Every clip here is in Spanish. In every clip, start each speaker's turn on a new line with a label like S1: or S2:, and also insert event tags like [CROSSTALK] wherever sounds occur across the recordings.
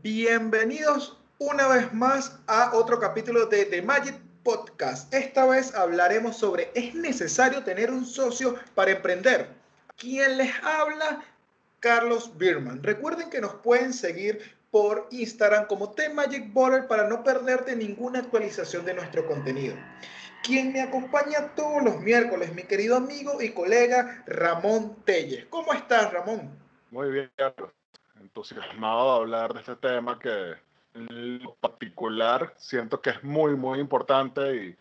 S1: Bienvenidos una vez más a otro capítulo de The Magic Podcast. Esta vez hablaremos sobre ¿es necesario tener un socio para emprender? ¿Quién les habla? Carlos Birman. Recuerden que nos pueden seguir por Instagram como The Magic Border para no perderte ninguna actualización de nuestro contenido. Quien me acompaña todos los miércoles, mi querido amigo y colega Ramón Telles. ¿Cómo estás, Ramón?
S2: Muy bien, Carlos entusiasmado de hablar de este tema que en lo particular siento que es muy, muy importante y,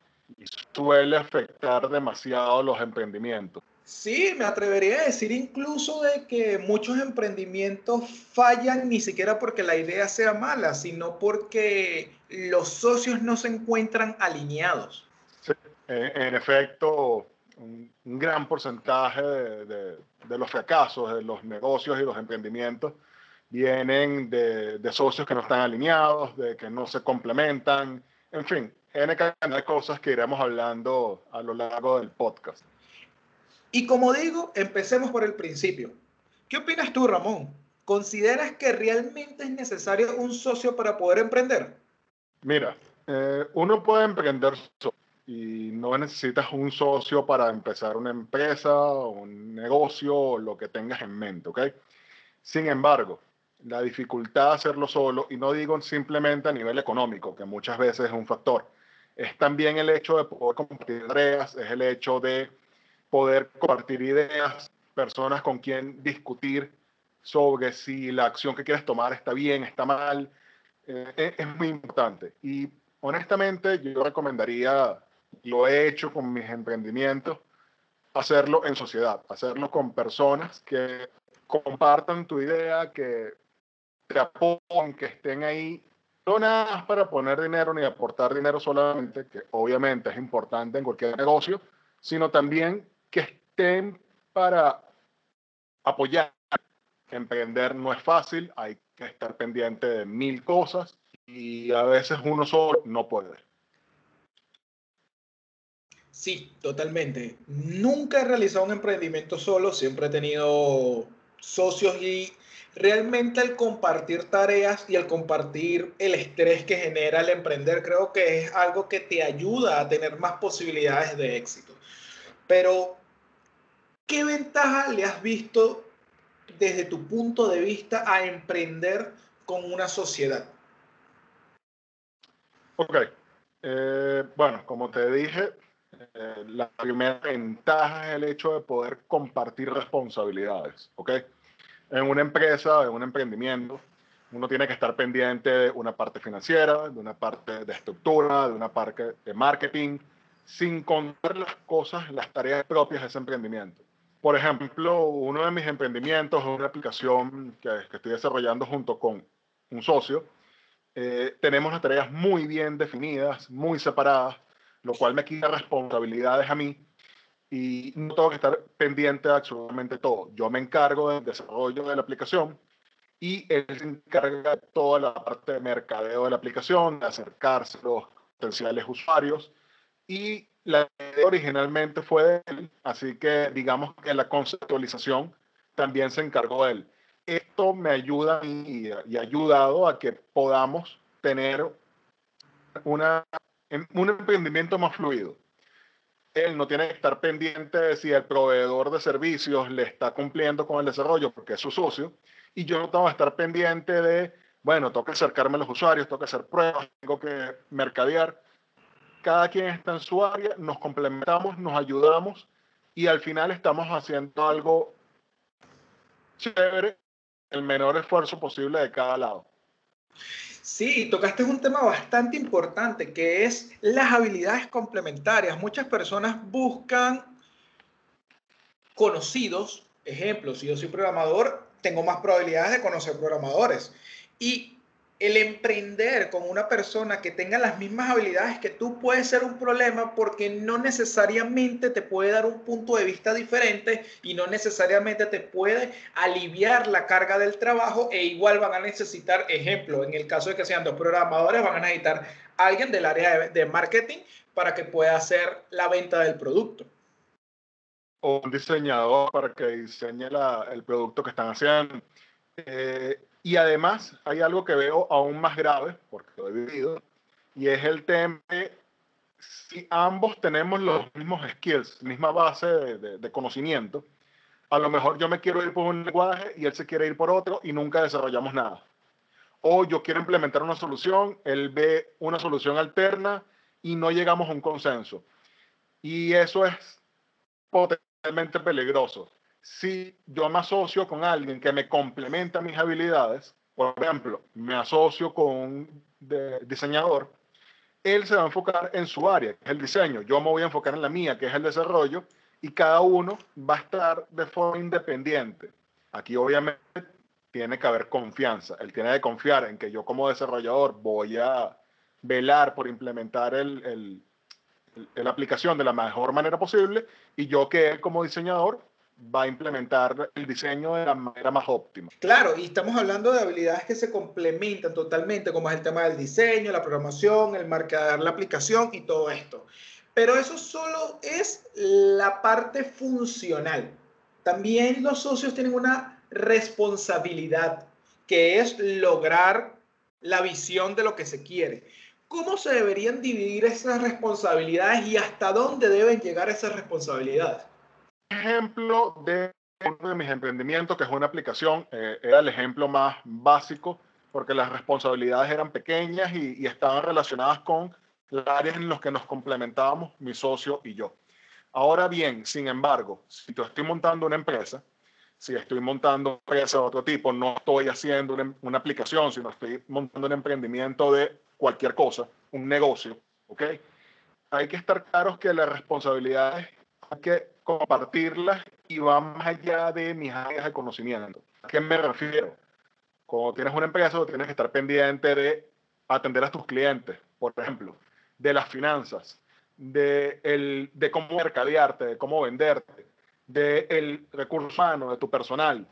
S2: suele afectar demasiado los emprendimientos.
S1: Sí, me atrevería a decir incluso de que muchos emprendimientos fallan ni siquiera porque la idea sea mala, sino porque los socios no se encuentran alineados.
S2: Sí, en, efecto, un, gran porcentaje de, de, los fracasos de los negocios y los emprendimientos vienen de, socios que no están alineados, de que no se complementan, en fin, N cantidad de cosas que iremos hablando a lo largo del podcast.
S1: Y como digo, empecemos por el principio. ¿Qué opinas tú, Ramón? ¿Consideras que realmente es necesario un socio para poder emprender?
S2: Mira, eh, uno puede emprender solo y no necesitas un socio para empezar una empresa, un negocio o lo que tengas en mente, ¿ok? Sin embargo, la dificultad de hacerlo solo, y no digo simplemente a nivel económico, que muchas veces es un factor, es también el hecho de poder compartir ideas, es el hecho de poder compartir ideas, personas con quien discutir sobre si la acción que quieres tomar está bien, está mal, eh, es, muy importante. Y honestamente yo recomendaría, lo he hecho con mis emprendimientos, hacerlo en sociedad, hacerlo con personas que compartan tu idea, que que estén ahí, no nada más para poner dinero ni aportar dinero solamente, que obviamente es importante en cualquier negocio, sino también que estén para apoyar. Emprender no es fácil, hay que estar pendiente de mil cosas y a veces uno solo no puede.
S1: Sí, totalmente. Nunca he realizado un emprendimiento solo, siempre he tenido socios y realmente el compartir tareas y el compartir el estrés que genera el emprender, creo que es algo que te ayuda a tener más posibilidades de éxito. Pero, ¿qué ventaja le has visto desde tu punto de vista a emprender con una sociedad?
S2: Ok. Eh, bueno, como te dije, eh, la primera ventaja es el hecho de poder compartir responsabilidades. ¿Ok? En una empresa, en un emprendimiento, uno tiene que estar pendiente de una parte financiera, de una parte de estructura, de una parte de marketing, sin contar las cosas, las tareas propias de ese emprendimiento. Por ejemplo, uno de mis emprendimientos es una aplicación que, estoy desarrollando junto con un socio. Eh, tenemos las tareas muy bien definidas, muy separadas, lo cual me quita responsabilidades a mí y no tengo que estar pendiente de absolutamente todo. Yo me encargo del desarrollo de la aplicación y él se encarga de toda la parte de mercadeo de la aplicación, de acercarse a los potenciales usuarios y la idea originalmente fue de él, así que digamos que la conceptualización también se encargó de él. Esto me ayuda y, y ha ayudado a que podamos tener una, un emprendimiento más fluido él no tiene que estar pendiente de si el proveedor de servicios le está cumpliendo con el desarrollo porque es su socio, y yo no tengo que estar pendiente de, bueno, tengo que acercarme a los usuarios, tengo que hacer pruebas, tengo que mercadear. Cada quien está en su área, nos complementamos, nos ayudamos y al final estamos haciendo algo chévere, el menor esfuerzo posible de cada lado.
S1: Sí, tocaste un tema bastante importante que es las habilidades complementarias. Muchas personas buscan conocidos, ejemplos, si yo soy programador, tengo más probabilidades de conocer programadores. Y el emprender con una persona que tenga las mismas habilidades que tú puede ser un problema porque no necesariamente te puede dar un punto de vista diferente y no necesariamente te puede aliviar la carga del trabajo e igual van a necesitar, ejemplo, en el caso de que sean dos programadores, van a necesitar alguien del área de, marketing para que pueda hacer la venta del producto.
S2: O un diseñador para que diseñe el producto que están haciendo. Eh, Y además hay algo que veo aún más grave, porque lo he vivido, y es el tema de si ambos tenemos los mismos skills, misma base de, de, conocimiento, a lo mejor yo me quiero ir por un lenguaje y él se quiere ir por otro y nunca desarrollamos nada. O yo quiero implementar una solución, él ve una solución alterna y no llegamos a un consenso. Y eso es potencialmente peligroso. Si yo me asocio con alguien que me complementa mis habilidades, por ejemplo, me asocio con un diseñador, él se va a enfocar en su área, que es el diseño. Yo me voy a enfocar en la mía, que es el desarrollo, y cada uno va a estar de forma independiente. Aquí obviamente tiene que haber confianza. Él tiene que confiar en que yo como desarrollador voy a velar por implementar el, la aplicación de la mejor manera posible y yo que como diseñador va a implementar el diseño de la manera más óptima.
S1: Claro, y estamos hablando de habilidades que se complementan totalmente, como es el tema del diseño, la programación, el marcar la aplicación y todo esto. Pero eso solo es la parte funcional. También los socios tienen una responsabilidad, que es lograr la visión de lo que se quiere. ¿Cómo se deberían dividir esas responsabilidades y hasta dónde deben llegar esas responsabilidades?
S2: Ejemplo de uno de mis emprendimientos, que es una aplicación, eh, era el ejemplo más básico, porque las responsabilidades eran pequeñas y, y estaban relacionadas con las áreas en las que nos complementábamos mi socio y yo. Ahora bien, sin embargo, si yo estoy montando una empresa, si estoy montando una empresa de otro tipo, no estoy haciendo una, una aplicación, sino estoy montando un emprendimiento de cualquier cosa, un negocio, ¿ok? Hay que estar claros que las responsabilidades hay que compartirlas y va más allá de mis áreas de conocimiento. ¿A qué me refiero? Cuando tienes una empresa, tienes que estar pendiente de atender a tus clientes, por ejemplo, de las finanzas, de, el, de cómo mercadearte, de cómo venderte, del el recurso humano, de tu personal.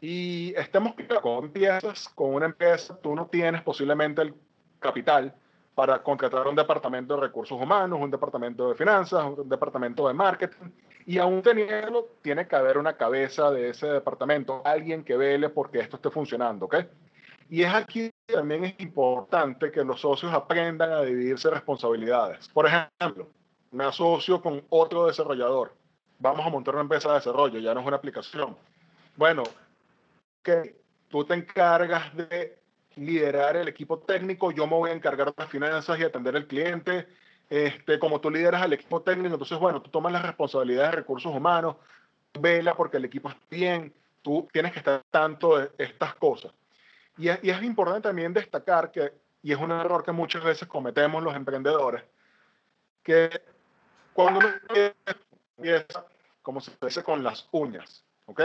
S2: Y estemos claros, cuando empiezas con una empresa, tú no tienes posiblemente el capital para contratar un departamento de recursos humanos, un departamento de finanzas, un departamento de marketing. Y aún teniendo, tiene que haber una cabeza de ese departamento, alguien que vele porque esto esté funcionando, ¿ok? Y es aquí también es importante que los socios aprendan a dividirse responsabilidades. Por ejemplo, me asocio con otro desarrollador. Vamos a montar una empresa de desarrollo, ya no es una aplicación. Bueno, que tú te encargas de liderar el equipo técnico, yo me voy a encargar de las finanzas y atender al cliente. Este, como tú lideras al equipo técnico, entonces, bueno, tú tomas la responsabilidad de recursos humanos, vela porque el equipo esté bien, tú tienes que estar tanto de estas cosas. Y es, y es importante también destacar que, y es un error que muchas veces cometemos los emprendedores, que cuando uno empieza, como se dice, con las uñas, ¿ok?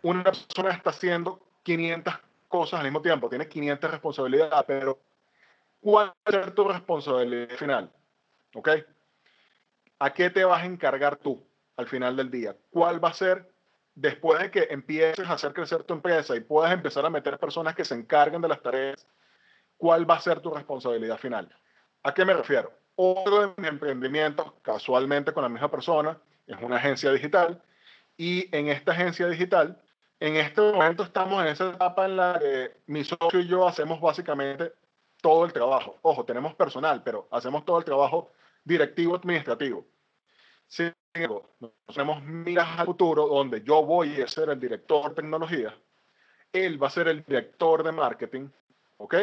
S2: Una persona está haciendo 500 cosas al mismo tiempo, tienes 500 responsabilidades, pero ¿cuál va a ser tu responsabilidad final? ¿Ok? ¿A qué te vas a encargar tú al final del día? ¿Cuál va a ser después de que empieces a hacer crecer tu empresa y puedas empezar a meter personas que se encarguen de las tareas? ¿Cuál va a ser tu responsabilidad final? ¿A qué me refiero? Otro de mis emprendimientos, casualmente con la misma persona, es una agencia digital y en esta agencia digital en este momento estamos en esa etapa en la que mi socio y yo hacemos básicamente todo el trabajo. Ojo, tenemos personal, pero hacemos todo el trabajo directivo administrativo. Sin embargo, tenemos miras al futuro donde yo voy a ser el director de tecnología, él va a ser el director de marketing, ¿ok?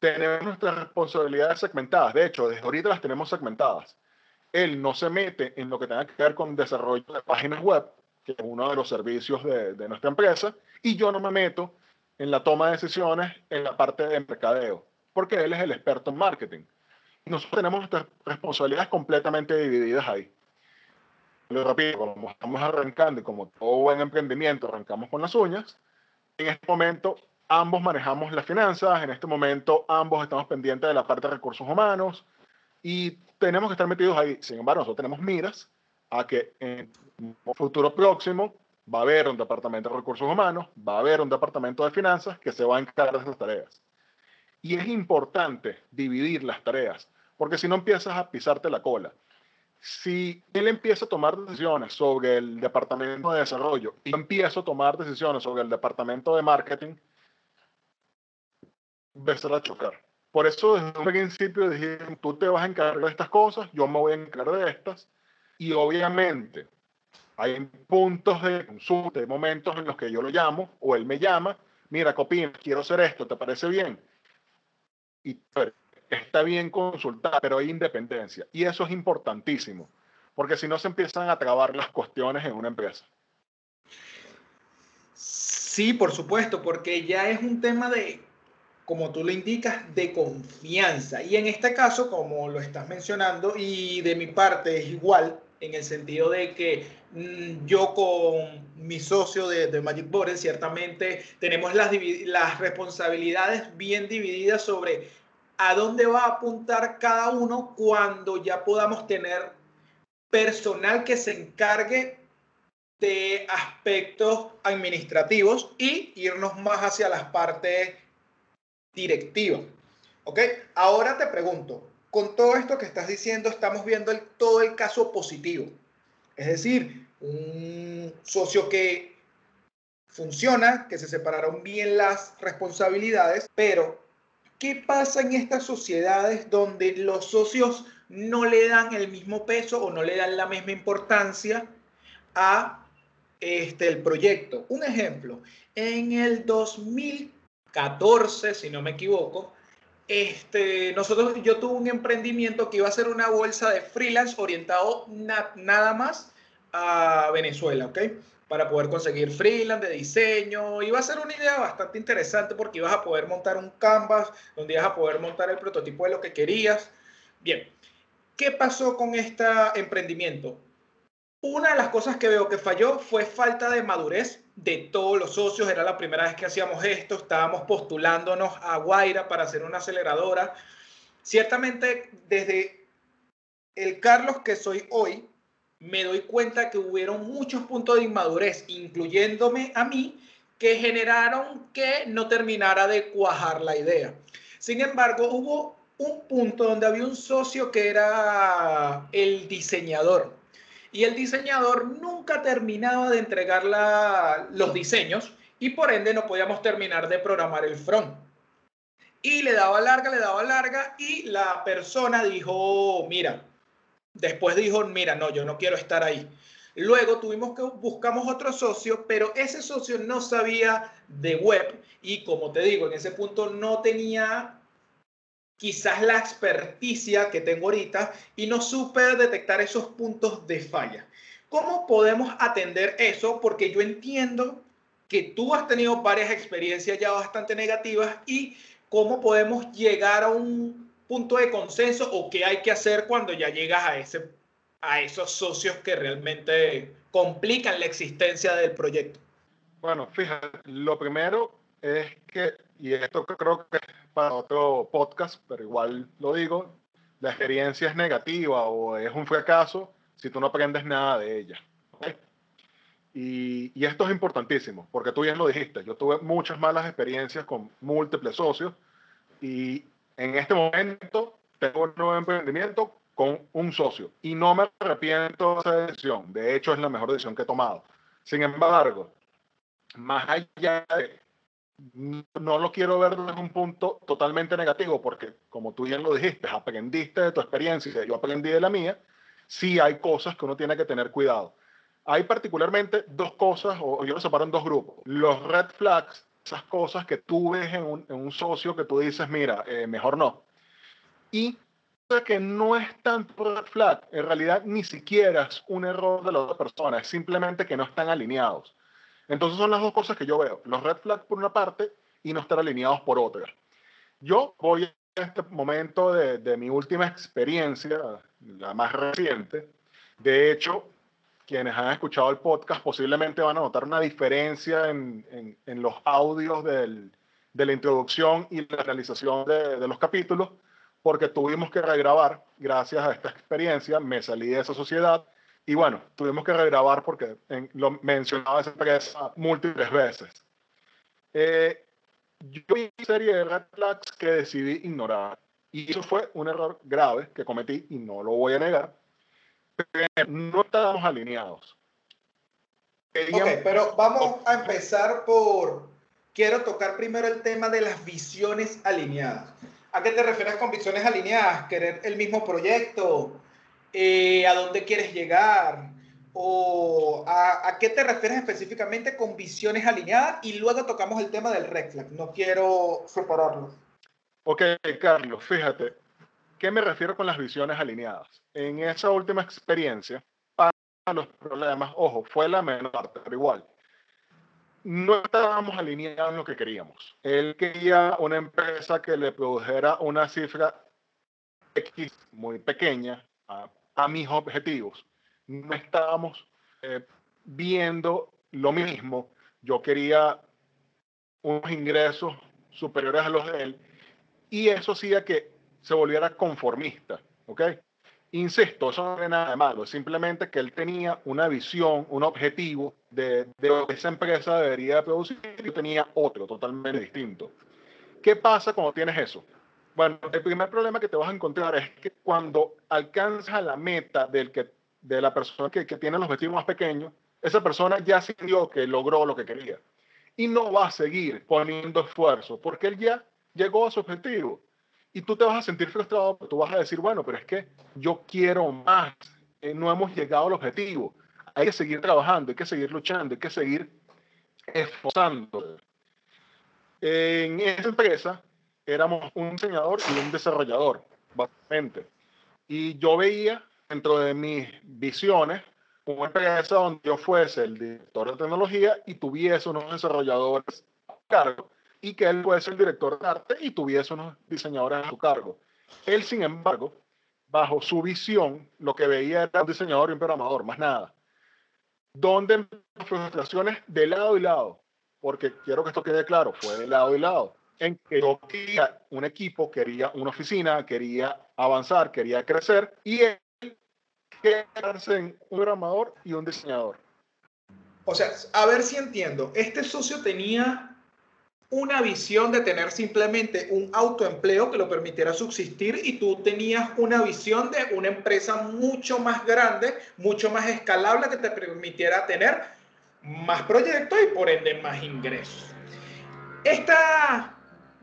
S2: Tenemos nuestras responsabilidades segmentadas. De hecho, desde ahorita las tenemos segmentadas. Él no se mete en lo que tenga que ver con desarrollo de páginas web, que es uno de los servicios de, de nuestra empresa, y yo no me meto en la toma de decisiones en la parte de mercadeo, porque él es el experto en marketing. Nosotros tenemos nuestras responsabilidades completamente divididas ahí. Lo repito, como estamos arrancando y como todo buen emprendimiento arrancamos con las uñas, en este momento ambos manejamos las finanzas, en este momento ambos estamos pendientes de la parte de recursos humanos y tenemos que estar metidos ahí. Sin embargo, nosotros tenemos miras a que en un futuro próximo va a haber un departamento de recursos humanos, va a haber un departamento de finanzas que se va a encargar de esas tareas. Y es importante dividir las tareas, porque si no empiezas a pisarte la cola. si él empieza a tomar decisiones sobre el departamento de desarrollo y yo empiezo a tomar decisiones sobre el departamento de marketing, empezar a chocar. Por eso desde un principio dije, tú te vas a encargar de estas cosas, yo me voy a encargar de estas. Y obviamente hay puntos de consulta, hay momentos en los que yo lo llamo o él me llama, mira, Copín, quiero hacer esto, ¿te parece bien? Y está bien consultar, pero hay independencia. Y eso es importantísimo, porque si no se empiezan a trabar las cuestiones en una empresa.
S1: Sí, por supuesto, porque ya es un tema de, como tú lo indicas, de confianza. Y en este caso, como lo estás mencionando, y de mi parte es igual, en el sentido de que mm, yo con mi socio de, de Magic Board ciertamente tenemos las, las responsabilidades bien divididas sobre a dónde va a apuntar cada uno cuando ya podamos tener personal que se encargue de aspectos administrativos y irnos más hacia las partes directivas. ¿Ok? Ahora te pregunto, con todo esto que estás diciendo, estamos viendo todo el caso positivo. Es decir, un socio que funciona, que se separaron bien las responsabilidades, pero ¿Qué pasa en estas sociedades donde los socios no le dan el mismo peso o no le dan la misma importancia a este, el proyecto? Un ejemplo, en el 2014, si no me equivoco, este, nosotros, yo tuve un emprendimiento que iba a ser una bolsa de freelance orientado nada más a Venezuela, ¿ok? para poder conseguir freelance de diseño. Iba a ser una idea bastante interesante porque ibas a poder montar un canvas donde ibas a poder montar el prototipo de lo que querías. Bien, ¿qué pasó con este emprendimiento? Una de las cosas que veo que falló fue falta de madurez de todos los socios. Era la primera vez que hacíamos esto. Estábamos postulándonos a Guaira para hacer una aceleradora. Ciertamente, desde el Carlos que soy hoy, me doy cuenta que hubieron muchos puntos de inmadurez, incluyéndome a mí, que generaron que no terminara de cuajar la idea. Sin embargo, hubo un punto donde había un socio que era el diseñador. Y el diseñador nunca terminaba de entregar los diseños y por ende no podíamos terminar de programar el front. Y le daba larga, le daba larga y la persona dijo, mira, Después dijo, mira, no, yo no quiero estar ahí. Luego tuvimos que buscamos otro socio, pero ese socio no sabía de web y como te digo, en ese punto no tenía quizás la experticia que tengo ahorita y no supe detectar esos puntos de falla. ¿Cómo podemos atender eso? Porque yo entiendo que tú has tenido varias experiencias ya bastante negativas y cómo podemos llegar a un punto de consenso o qué hay que hacer cuando ya llegas a, ese, a esos socios que realmente complican la existencia del proyecto?
S2: Bueno, fíjate, lo primero es que, y esto creo que es para otro podcast, pero igual lo digo, la experiencia es negativa o es un fracaso si tú no aprendes nada de ella. Y, y, esto es importantísimo, porque tú bien lo dijiste, yo tuve muchas malas experiencias con múltiples socios y en este momento tengo un nuevo emprendimiento con un socio y no me arrepiento de esa decisión. De hecho, es la mejor decisión que he tomado. Sin embargo, más allá de, no lo quiero ver desde un punto totalmente negativo, porque como tú bien lo dijiste, aprendiste de tu experiencia yo aprendí de la mía, sí hay cosas que uno tiene que tener cuidado. Hay particularmente dos cosas, o yo lo separo en dos grupos. Los red flags esas cosas que tú ves en un, socio que tú dices, mira, eh, mejor no. Y que no es tanto red flag, en realidad ni siquiera es un error de la otra persona, es simplemente que no están alineados. Entonces son las dos cosas que yo veo, los red flags por una parte y no estar alineados por otra. Yo voy a este momento de, mi última experiencia, la más reciente. De hecho, quienes han escuchado el podcast posiblemente van a notar una diferencia en, los audios de la introducción y la realización de, de, los capítulos, porque tuvimos que regrabar, gracias a esta experiencia, me salí de esa sociedad y bueno, tuvimos que regrabar porque lo mencionaba esa empresa múltiples veces. Eh, yo vi una serie de red flags que decidí ignorar y eso fue un error grave que cometí y no lo voy a negar no estábamos alineados.
S1: Ok, pero vamos a empezar por, quiero tocar primero el tema de las visiones alineadas. ¿A qué te refieres con visiones alineadas? ¿Querer el mismo proyecto? Eh, ¿A dónde quieres llegar? ¿O a, qué te refieres específicamente con visiones alineadas? Y luego tocamos el tema del red flag. No quiero separarlo.
S2: Ok, Carlos, fíjate, ¿qué me refiero con las visiones alineadas? En esa última experiencia, para los problemas, ojo, fue la menor, pero igual, no estábamos alineados en lo que queríamos. Él quería una empresa que le produjera una cifra X muy pequeña a, mis objetivos. No estábamos eh, viendo lo mismo. Yo quería unos ingresos superiores a los de él y eso hacía que se volviera conformista, ¿ok? Insisto, eso no tiene nada de malo, simplemente que él tenía una visión, un objetivo de, de lo que esa empresa debería producir y yo tenía otro totalmente distinto. ¿Qué pasa cuando tienes eso? Bueno, el primer problema que te vas a encontrar es que cuando alcanzas la meta del que, de la persona que, que tiene los objetivos más pequeños, esa persona ya sintió que logró lo que quería y no va a seguir poniendo esfuerzo porque él ya llegó a su objetivo y tú te vas a sentir frustrado, tú vas a decir, bueno, pero es que yo quiero más, eh, no hemos llegado al objetivo, hay que seguir trabajando, hay que seguir luchando, hay que seguir esforzando. En esa empresa éramos un diseñador y un desarrollador, básicamente. Y yo veía dentro de mis visiones una empresa donde yo fuese el director de tecnología y tuviese unos desarrolladores a cargo y que él fuese el director de arte y tuviese unos diseñadores a su cargo. Él, sin embargo, bajo su visión, lo que veía era un diseñador y un programador, más nada. Donde frustraciones de lado y lado, porque quiero que esto quede claro, fue de lado y lado, en que yo quería un equipo, quería una oficina, quería avanzar, quería crecer, y él quedarse en un programador y un diseñador.
S1: O sea, a ver si entiendo, este socio tenía una visión de tener simplemente un autoempleo que lo permitiera subsistir y tú tenías una visión de una empresa mucho más grande, mucho más escalable que te permitiera tener más proyectos y por ende más ingresos. Estas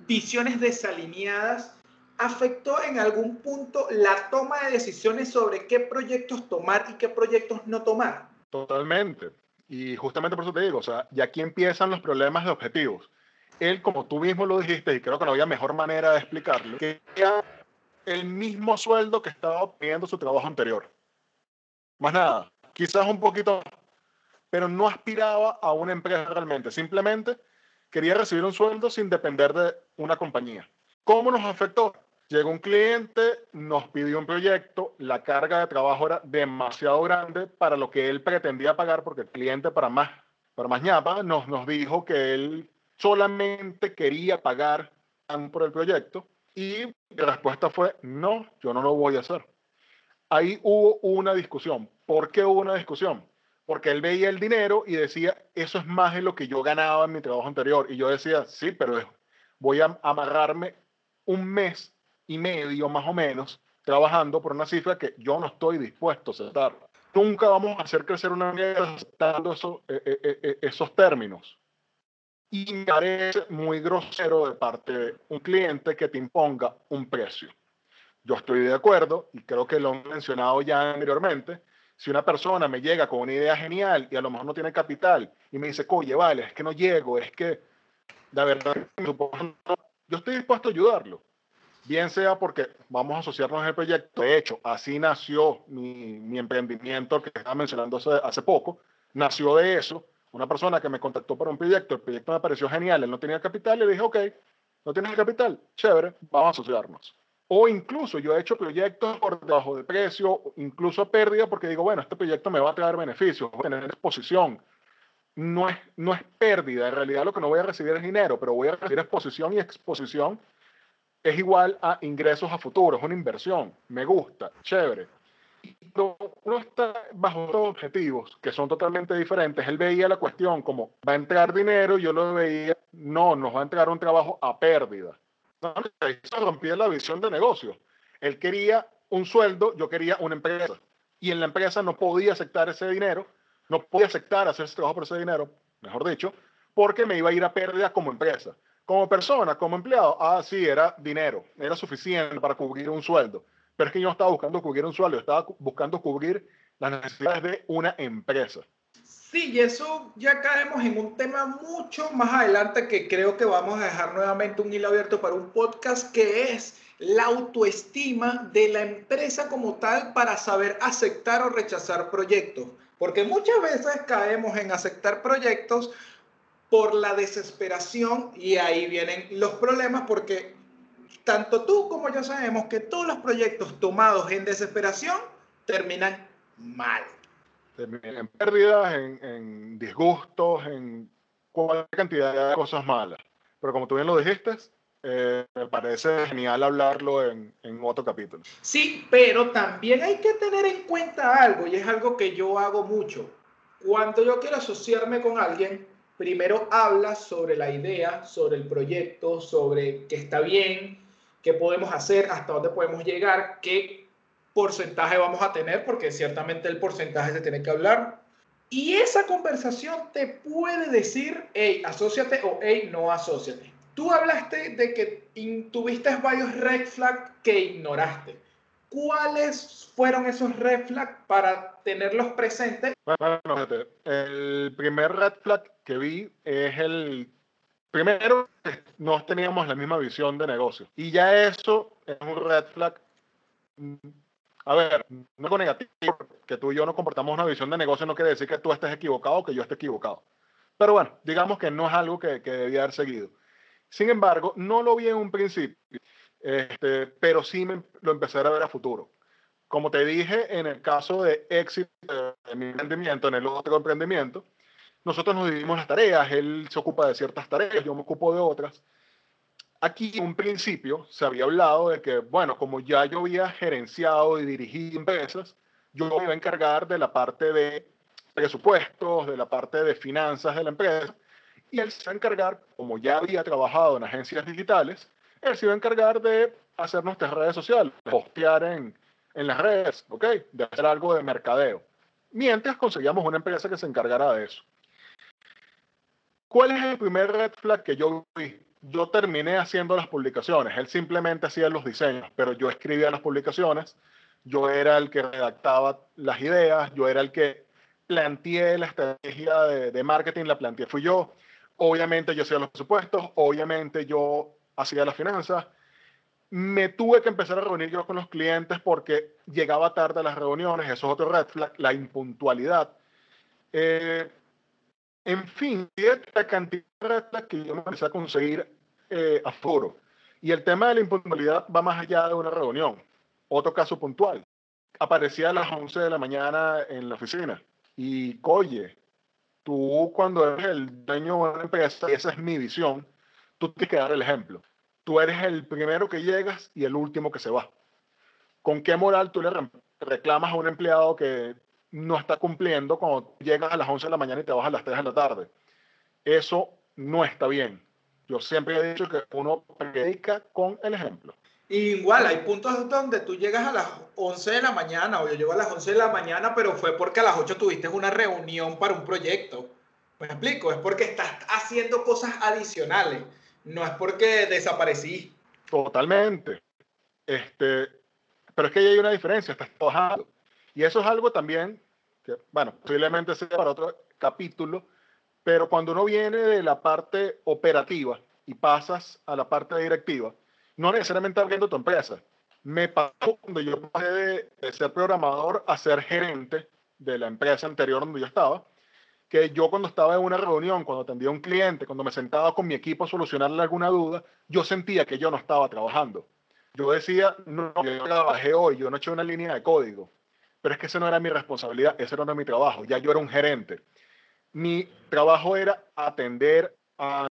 S1: visiones desalineadas afectó en algún punto la toma de decisiones sobre qué proyectos tomar y qué proyectos no tomar.
S2: Totalmente. Y justamente por eso te digo, o sea, y aquí empiezan los problemas de objetivos él, como tú mismo lo dijiste, y creo que no había mejor manera de explicarlo, quería el mismo sueldo que estaba obteniendo su trabajo anterior. Más nada, quizás un poquito, pero no aspiraba a una empresa realmente, simplemente quería recibir un sueldo sin depender de una compañía. ¿Cómo nos afectó? Llegó un cliente, nos pidió un proyecto, la carga de trabajo era demasiado grande para lo que él pretendía pagar, porque el cliente para más, para más ñapa nos, nos dijo que él solamente quería pagar por el proyecto y la respuesta fue, no, yo no lo voy a hacer. Ahí hubo una discusión. ¿Por qué hubo una discusión? Porque él veía el dinero y decía, eso es más de lo que yo ganaba en mi trabajo anterior. Y yo decía, sí, pero voy a amarrarme un mes y medio más o menos trabajando por una cifra que yo no estoy dispuesto a aceptar. Nunca vamos a hacer crecer una empresa aceptando eh, eh, eh, esos términos y me parece muy grosero de parte de un cliente que te imponga un precio. Yo estoy de acuerdo y creo que lo he mencionado ya anteriormente. Si una persona me llega con una idea genial y a lo mejor no tiene capital y me dice, oye, vale, es que no llego, es que la verdad, yo estoy dispuesto a ayudarlo. Bien sea porque vamos a asociarnos en el proyecto. De hecho, así nació mi, mi emprendimiento que estaba mencionando hace, poco. Nació de eso una persona que me contactó para un proyecto, el proyecto me pareció genial, él no tenía capital, le dije, ok, no tienes capital, chévere, vamos a asociarnos. O incluso yo he hecho proyectos por debajo de precio, incluso a pérdida, porque digo, bueno, este proyecto me va a traer beneficios, voy a tener exposición. No es, no es pérdida, en realidad lo que no voy a recibir es dinero, pero voy a recibir exposición y exposición es igual a ingresos a futuro, es una inversión, me gusta, chévere cuando uno está bajo dos objetivos que son totalmente diferentes, él veía la cuestión como va a entrar dinero, yo lo veía, no, nos va a entregar un trabajo a pérdida. Rompía la visión de negocio. Él quería un sueldo, yo quería una empresa. y en la empresa no podía aceptar ese dinero, no podía aceptar hacer ese trabajo por ese dinero, mejor dicho, porque me iba a ir a pérdida como empresa. Como persona, como empleado, ah, sí, era dinero, era suficiente para cubrir un sueldo. Pero es que yo no estaba buscando cubrir un sueldo, estaba buscando cubrir las necesidades de una empresa.
S1: Sí, y eso ya caemos en un tema mucho más adelante que creo que vamos a dejar nuevamente un hilo abierto para un podcast que es la autoestima de la empresa como tal para saber aceptar o rechazar proyectos. Porque muchas veces caemos en aceptar proyectos por la desesperación y ahí vienen los problemas porque tanto tú como yo sabemos que todos los proyectos tomados en desesperación terminan mal.
S2: En pérdidas, en, disgustos, en cualquier cantidad de cosas malas. Pero como tú bien lo dijiste, eh, me parece genial hablarlo en, en, otro capítulo.
S1: Sí, pero también hay que tener en cuenta algo, y es algo que yo hago mucho. Cuando yo quiero asociarme con alguien, primero hablas sobre la idea, sobre el proyecto, sobre qué está bien, qué podemos hacer, hasta dónde podemos llegar, qué porcentaje vamos a tener, porque ciertamente el porcentaje se tiene que hablar. Y esa conversación te puede decir, hey, asóciate o hey, no asóciate. Tú hablaste de que tuviste varios red flags que ignoraste. ¿Cuáles fueron esos red flags para tenerlos presentes?
S2: Bueno, el primer red flag que vi es el primero, no teníamos la misma visión de negocio. Y ya eso es un red flag. A ver, no es negativo, que tú y yo no comportamos una visión de negocio no quiere decir que tú estés equivocado o que yo esté equivocado. Pero bueno, digamos que no es algo que, que debía haber seguido. Sin embargo, no lo vi en un principio, este, pero sí me, lo empecé a ver a futuro. Como te dije, en el caso de éxito de mi emprendimiento, en el otro emprendimiento, nosotros nos dividimos las tareas, él se ocupa de ciertas tareas, yo me ocupo de otras. Aquí en un principio se había hablado de que, bueno, como ya yo había gerenciado y dirigido empresas, yo me iba a encargar de la parte de presupuestos, de la parte de finanzas de la empresa, y él se iba a encargar, como ya había trabajado en agencias digitales, él se iba a encargar de hacer nuestras redes sociales, postear en, en las redes, ¿ok? De hacer algo de mercadeo. Mientras conseguíamos una empresa que se encargara de eso. ¿Cuál es el primer red flag que yo vi? Yo terminé haciendo las publicaciones. Él simplemente hacía los diseños, pero yo escribía las publicaciones. Yo era el que redactaba las ideas. Yo era el que planteé la estrategia de, marketing, la planteé fui yo. Obviamente yo hacía los presupuestos. Obviamente yo hacía las finanzas. Me tuve que empezar a reunir yo con los clientes porque llegaba tarde a las reuniones. Eso es otro red flag, la impuntualidad. Eh, en fin, esta cantidad de que yo me empecé a conseguir eh. Y el tema de la impuntualidad va más allá de una reunión. Otro caso puntual. Aparecía a las 11 de la mañana en la oficina. Y, oye, tú cuando eres el dueño de una empresa, y esa es mi visión, tú tienes que dar el ejemplo. Tú eres el primero que llegas y el último que se va. ¿Con qué moral tú le reclamas a un empleado que no está cumpliendo cuando llegas a las 11 de la mañana y te vas a las 3 de la tarde. Eso no está bien. Yo siempre he dicho que uno predica con el ejemplo.
S1: Igual, hay puntos donde tú llegas a las 11 de la mañana o yo llego a las 11 de la mañana, pero fue porque a las 8 tuviste una reunión para un proyecto. ¿Me explico? Es porque estás haciendo cosas adicionales, no es porque desaparecí.
S2: Totalmente. Este, pero es que ahí hay una diferencia, estás trabajando. Y eso es algo también que, bueno, posiblemente sea para otro capítulo, pero cuando uno viene de la parte operativa y pasas a la parte directiva, no necesariamente abriendo tu empresa. Me pasó cuando yo pasé de, de ser programador a ser gerente de la empresa anterior donde yo estaba, que yo cuando estaba en una reunión, cuando atendía a un cliente, cuando me sentaba con mi equipo a solucionarle alguna duda, yo sentía que yo no estaba trabajando. Yo decía, no, yo trabajé hoy, yo no eché una línea de código pero es que esa no era mi responsabilidad, ese no era mi trabajo, ya yo era un gerente. Mi trabajo era atender a,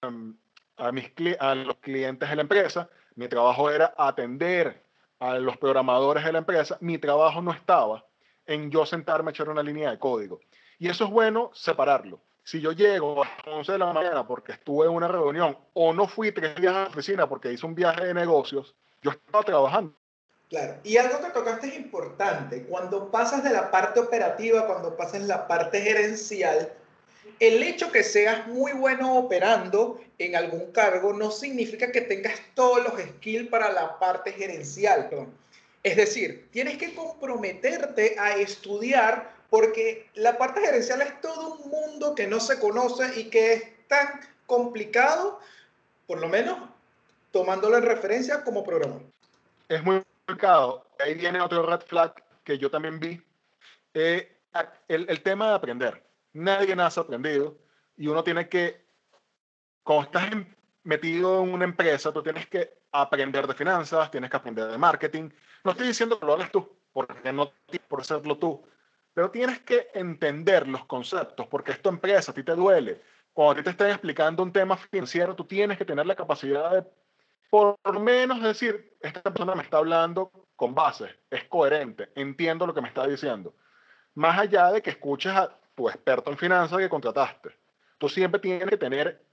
S2: a, mis, a los clientes de la empresa, mi trabajo era atender a los programadores de la empresa, mi trabajo no estaba en yo sentarme a echar una línea de código. Y eso es bueno separarlo. Si yo llego a las 11 de la mañana porque estuve en una reunión o no fui tres días a la oficina porque hice un viaje de negocios, yo estaba trabajando.
S1: Claro, y algo que tocaste es importante. Cuando pasas de la parte operativa, cuando pasas la parte gerencial, el hecho que seas muy bueno operando en algún cargo no significa que tengas todos los skills para la parte gerencial. Es decir, tienes que comprometerte a estudiar porque la parte gerencial es todo un mundo que no se conoce y que es tan complicado, por lo menos tomándolo en referencia como programador.
S2: Es muy complicado. Ahí viene otro red flag que yo también vi. Eh, el, el, tema de aprender. Nadie nace aprendido y uno tiene que, cuando estás metido en una empresa, tú tienes que aprender de finanzas, tienes que aprender de marketing. No estoy diciendo que lo hagas tú, porque no por hacerlo tú, pero tienes que entender los conceptos, porque es tu empresa, a ti te duele. Cuando a ti te estén explicando un tema financiero, tú tienes que tener la capacidad de por menos decir, esta persona me está hablando con bases, es coherente, entiendo lo que me está diciendo. Más allá de que escuches a tu experto en finanzas que contrataste, tú siempre tienes que tener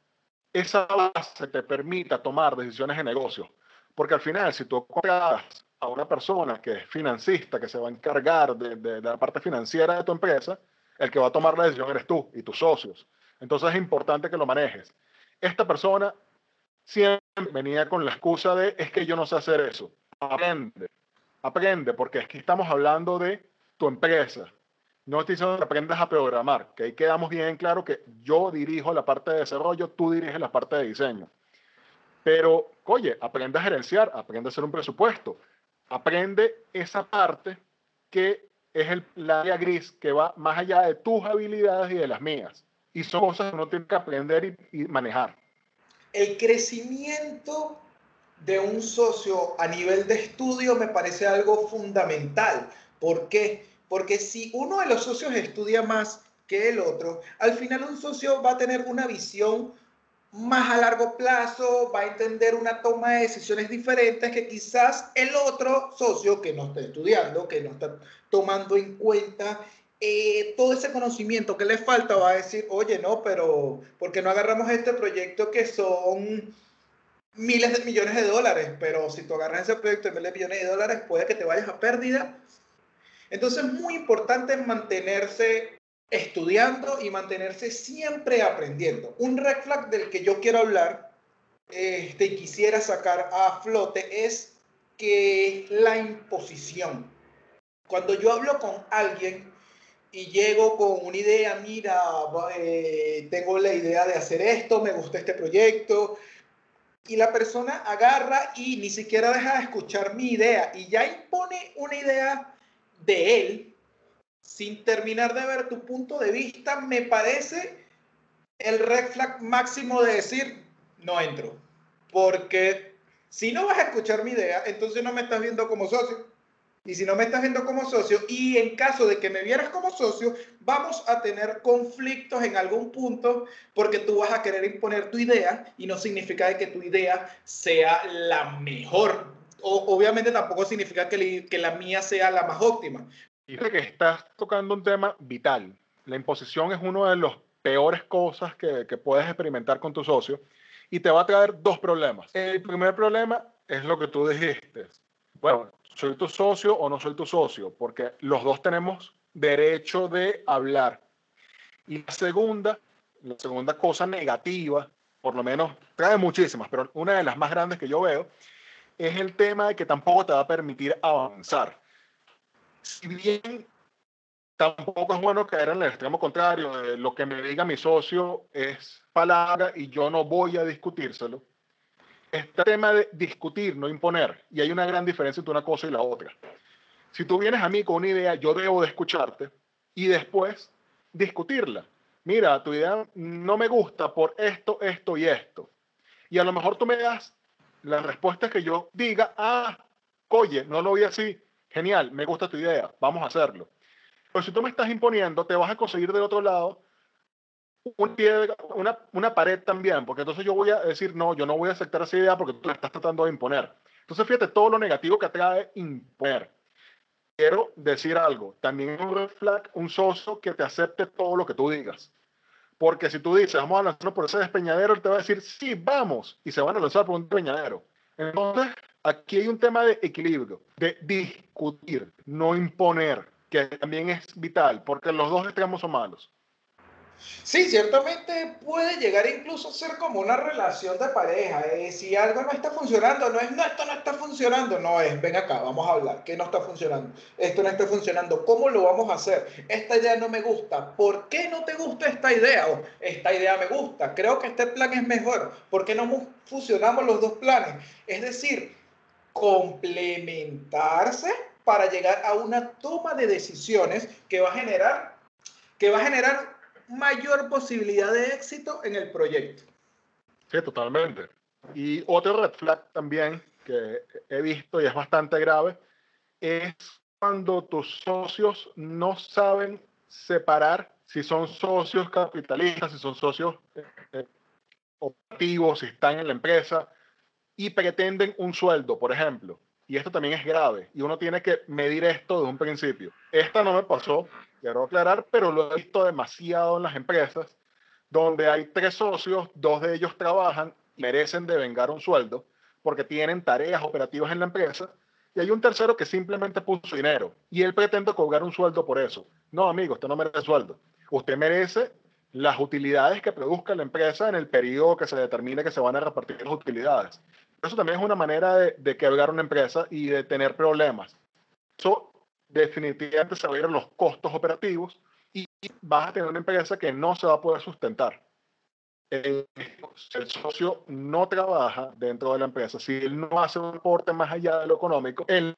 S2: esa base que te permita tomar decisiones de negocio. Porque al final, si tú contratas a una persona que es financista, que se va a encargar de, de la parte financiera de tu empresa, el que va a tomar la decisión eres tú y tus socios. Entonces es importante que lo manejes. Esta persona siempre venía con la excusa de es que yo no sé hacer eso. Aprende, aprende, porque que estamos hablando de tu empresa. No estoy diciendo que aprendas a programar, que ahí quedamos bien claro que yo dirijo la parte de desarrollo, tú diriges la parte de diseño. Pero, oye, aprende a gerenciar, aprende a hacer un presupuesto, aprende esa parte que es el, área gris que va más allá de tus habilidades y de las mías. Y son cosas que uno tiene que aprender y manejar
S1: el crecimiento de un socio a nivel de estudio me parece algo fundamental. ¿Por qué? Porque si uno de los socios estudia más que el otro, al final un socio va a tener una visión más a largo plazo, va a entender una toma de decisiones diferentes que quizás el otro socio que no está estudiando, que no está tomando en cuenta eh, todo ese conocimiento que le falta va a decir, oye, no, pero ¿por qué no agarramos este proyecto que son miles de millones de dólares? Pero si tú agarras ese proyecto de miles de millones de dólares, puede que te vayas a pérdida. Entonces es muy importante mantenerse estudiando y mantenerse siempre aprendiendo. Un red flag del que yo quiero hablar este, y quisiera sacar a flote es que la imposición. Cuando yo hablo con alguien y llego con una idea, mira, eh, tengo la idea de hacer esto, me gusta este proyecto, y la persona agarra y ni siquiera deja de escuchar mi idea y ya impone una idea de él sin terminar de ver tu punto de vista, me parece el red flag máximo de decir, no entro, porque si no vas a escuchar mi idea, entonces no me estás viendo como socio y si no me estás viendo como socio, y en caso de que me vieras como socio, vamos a tener conflictos en algún punto porque tú vas a querer imponer tu idea y no significa que tu idea sea la mejor. Obviamente tampoco significa que, la mía sea la más óptima.
S2: Dice que estás tocando un tema vital. La imposición es una de las peores cosas que, que puedes experimentar con tu socio y te va a traer dos problemas. El primer problema es lo que tú dijiste. Bueno, ¿soy tu socio o no soy tu socio? Porque los dos tenemos derecho de hablar. Y la segunda, la segunda cosa negativa, por lo menos trae muchísimas, pero una de las más grandes que yo veo, es el tema de que tampoco te va a permitir avanzar. Si bien tampoco es bueno caer en el extremo contrario, lo que me diga mi socio es palabra y yo no voy a discutírselo, este tema de discutir, no imponer, y hay una gran diferencia entre una cosa y la otra. Si tú vienes a mí con una idea, yo debo de escucharte y después discutirla. Mira, tu idea no me gusta por esto, esto y esto. Y a lo mejor tú me das la respuesta que yo diga, ah, oye, no lo vi así, genial, me gusta tu idea, vamos a hacerlo. Pero si tú me estás imponiendo, te vas a conseguir del otro lado un pie, una, una pared también, porque entonces yo voy a decir, no, yo no voy a aceptar esa idea porque tú la estás tratando de imponer. Entonces, fíjate todo lo negativo que trae imponer. Quiero decir algo, también un red flag, un socio que te acepte todo lo que tú digas. Porque si tú dices, vamos a lanzarnos por ese despeñadero, él te va a decir, sí, vamos, y se van a lanzar por un despeñadero. Entonces, Aquí hay un tema de equilibrio, de discutir, no imponer, que también es vital, porque los dos extremos son malos.
S1: Sí, ciertamente puede llegar incluso a ser como una relación de pareja. Eh, si algo no está funcionando, no es, no, esto no está funcionando, no es, ven acá, vamos a hablar, ¿qué no está funcionando? Esto no está funcionando, ¿cómo lo vamos a hacer? Esta idea no me gusta, ¿por qué no te gusta esta idea? O esta idea me gusta, creo que este plan es mejor, ¿por qué no fusionamos los dos planes? Es decir, complementarse para llegar a una toma de decisiones que va a generar, que va a generar mayor posibilidad de éxito en el proyecto.
S2: Sí, totalmente. Y otro red flag también que he visto y es bastante grave es cuando tus socios no saben separar si son socios capitalistas, si son socios eh, operativos, si están en la empresa y pretenden un sueldo, por ejemplo. Y esto también es grave y uno tiene que medir esto desde un principio. Esta no me pasó, quiero aclarar, pero lo he visto demasiado en las empresas, donde hay tres socios, dos de ellos trabajan, merecen devengar un sueldo porque tienen tareas operativas en la empresa, y hay un tercero que simplemente puso dinero y él pretende cobrar un sueldo por eso. No, amigo, usted no merece sueldo. Usted merece las utilidades que produzca la empresa en el periodo que se determine que se van a repartir las utilidades. Eso también es una manera de, de quebrar una empresa y de tener problemas. Eso definitivamente se van a ir los costos operativos y vas a tener una empresa que no se va a poder sustentar. El, socio no trabaja dentro de la empresa, si él no hace un aporte más allá de lo económico, él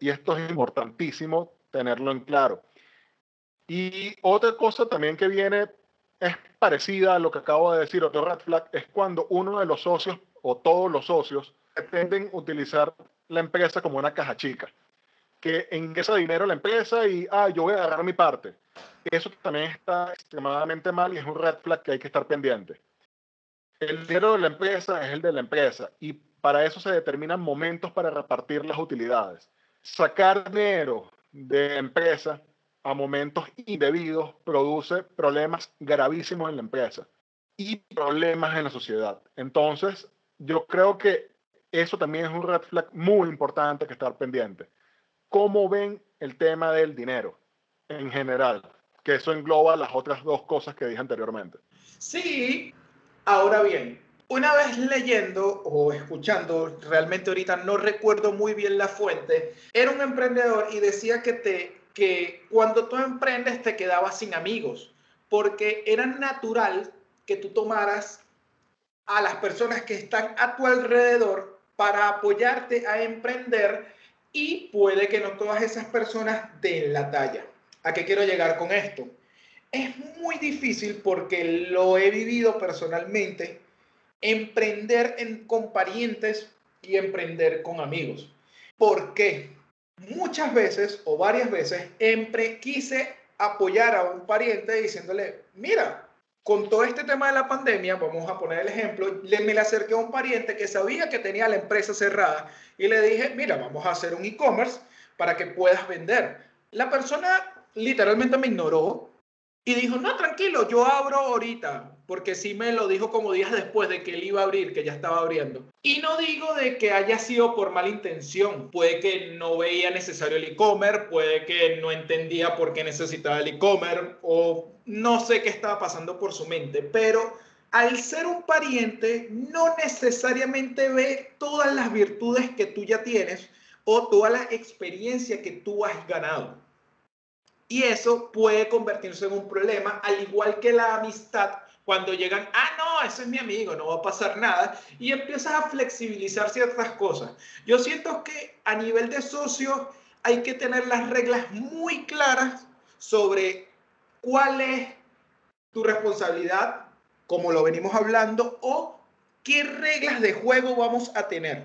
S2: y esto es importantísimo tenerlo en claro. Y otra cosa también que viene es parecida a lo que acabo de decir, otro red flag, es cuando uno de los socios o todos los socios pretenden utilizar la empresa como una caja chica que ingresa dinero a la empresa y, ah, yo voy a agarrar mi parte. Eso también está extremadamente mal y es un red flag que hay que estar pendiente. El dinero de la empresa es el de la empresa y para eso se determinan momentos para repartir las utilidades. Sacar dinero de la empresa a momentos indebidos produce problemas gravísimos en la empresa y problemas en la sociedad. Entonces, yo creo que eso también es un red flag muy importante que estar pendiente cómo ven el tema del dinero en general, que eso engloba las otras dos cosas que dije anteriormente.
S1: Sí, ahora bien, una vez leyendo o escuchando, realmente ahorita no recuerdo muy bien la fuente, era un emprendedor y decía que, te, que cuando tú emprendes te quedabas sin amigos, porque era natural que tú tomaras a las personas que están a tu alrededor para apoyarte a emprender y puede que no todas esas personas den la talla. ¿A qué quiero llegar con esto? Es muy difícil porque lo he vivido personalmente, emprender en, con parientes y emprender con amigos. ¿Por qué? Muchas veces o varias veces quise apoyar a un pariente diciéndole, mira, con todo este tema de la pandemia, vamos a poner el ejemplo, le, me le acerqué a un pariente que sabía que tenía la empresa cerrada y le dije, mira, vamos a hacer un e-commerce para que puedas vender. La persona literalmente me ignoró y dijo, no, tranquilo, yo abro ahorita, porque sí me lo dijo como días después de que él iba a abrir, que ya estaba abriendo. Y no digo de que haya sido por mala intención, puede que no veía necesario el e-commerce, puede que no entendía por qué necesitaba el e-commerce o no sé qué estaba pasando por su mente, pero al ser un pariente no necesariamente ve todas las virtudes que tú ya tienes o toda la experiencia que tú has ganado. Y eso puede convertirse en un problema, al igual que la amistad, cuando llegan, ah, no, ese es mi amigo, no va a pasar nada, y empiezas a flexibilizar ciertas cosas. Yo siento que a nivel de socio hay que tener las reglas muy claras sobre cuál es tu responsabilidad, como lo venimos hablando, o qué reglas de juego vamos a tener,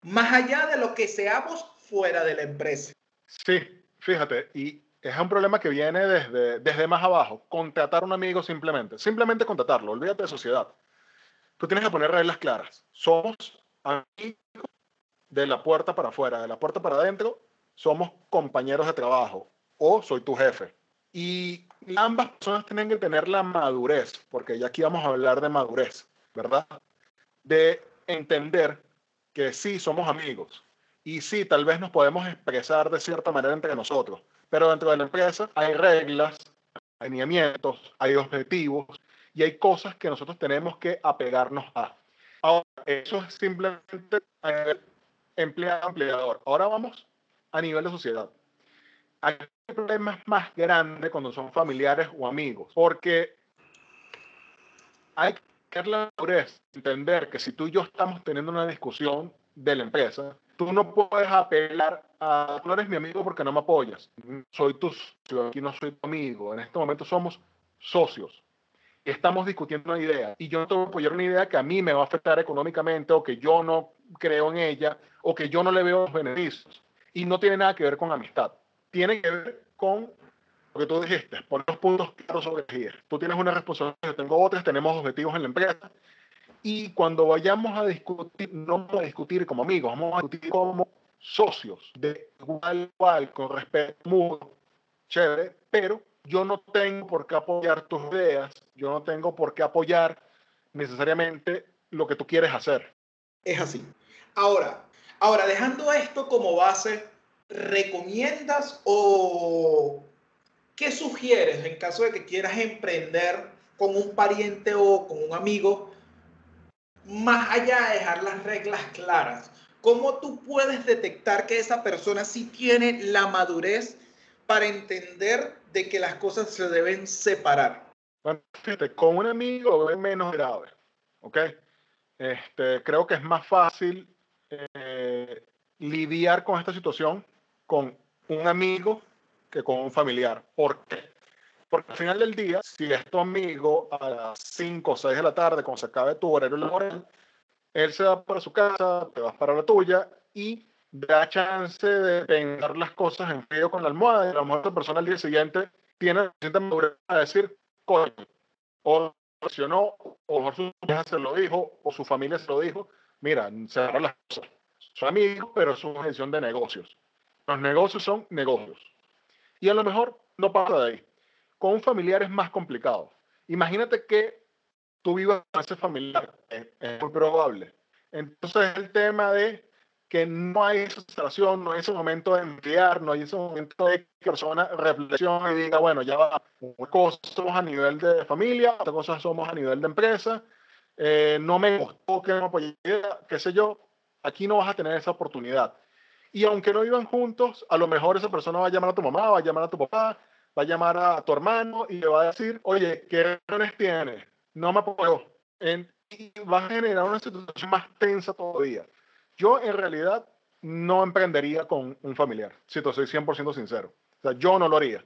S1: más allá de lo que seamos fuera de la empresa.
S2: Sí, fíjate, y es un problema que viene desde, desde más abajo. Contratar a un amigo simplemente. Simplemente contratarlo. Olvídate de sociedad. Tú tienes que poner reglas claras. Somos amigos de la puerta para afuera, de la puerta para adentro. Somos compañeros de trabajo o soy tu jefe. Y ambas personas tienen que tener la madurez, porque ya aquí vamos a hablar de madurez, ¿verdad? De entender que sí somos amigos y sí tal vez nos podemos expresar de cierta manera entre nosotros, pero dentro de la empresa hay reglas, hay lineamientos, hay objetivos y hay cosas que nosotros tenemos que apegarnos a. Ahora, eso es simplemente a nivel empleado-empleador. Ahora vamos a nivel de sociedad. Hay problemas más grandes cuando son familiares o amigos, porque hay que tener la madurez, entender que si tú y yo estamos teniendo una discusión de la empresa, tú no puedes apelar a, tú no eres mi amigo porque no me apoyas, soy tu socio, aquí no soy tu amigo, en este momento somos socios estamos discutiendo una idea y yo no tengo que apoyar una idea que a mí me va a afectar económicamente o que yo no creo en ella o que yo no le veo los beneficios. Y no tiene nada que ver con amistad. Tiene que ver con lo que tú dijiste, poner los puntos claros sobre el Tú tienes una responsabilidad, yo tengo otras, tenemos objetivos en la empresa. Y cuando vayamos a discutir, no vamos a discutir como amigos, vamos a discutir como socios, de igual igual, con respeto mutuo, chévere, pero yo no tengo por qué apoyar tus ideas, yo no tengo por qué apoyar necesariamente lo que tú quieres hacer.
S1: Es así. Ahora, ahora dejando esto como base, ¿recomiendas o qué sugieres en caso de que quieras emprender con un pariente o con un amigo, más allá de dejar las reglas claras? ¿Cómo tú puedes detectar que esa persona sí tiene la madurez para entender de que las cosas se deben separar?
S2: Bueno, fíjate, con un amigo es menos grave, ¿ok? Este, creo que es más fácil eh, lidiar con esta situación con un amigo que con un familiar. ¿Por qué? Porque al final del día, si es tu amigo a las 5 o 6 de la tarde, cuando se acabe tu horario laboral, él se va para su casa, te vas para la tuya y da chance de pensar las cosas en frío con la almohada y a lo mejor esa persona al día siguiente tiene la madurez a decir, coño, o no, o mejor su hija se lo dijo, o su familia se lo dijo, mira, cerrar las cosas. Son amigos, pero es una decisión de negocios. Los negocios son negocios. Y a lo mejor no pasa de ahí. Con un familiar es más complicado. Imagínate que tú vivas con ese familiar, es, muy probable. Entonces el tema de que no hay esa no hay ese momento de enviar, no hay ese momento de que persona reflexione y diga, bueno, ya va, una cosa somos a nivel de familia, otra cosa somos a nivel de empresa, eh, no me gustó que me apoyara, qué sé yo, aquí no vas a tener esa oportunidad. Y aunque no vivan juntos, a lo mejor esa persona va a llamar a tu mamá, va a llamar a tu papá, va a llamar a tu hermano y le va a decir, oye, ¿qué razones tienes? No me apoyó. y va a generar una situación más tensa todavía. Yo en realidad no emprendería con un familiar, si te soy 100% sincero. O sea, yo no lo haría.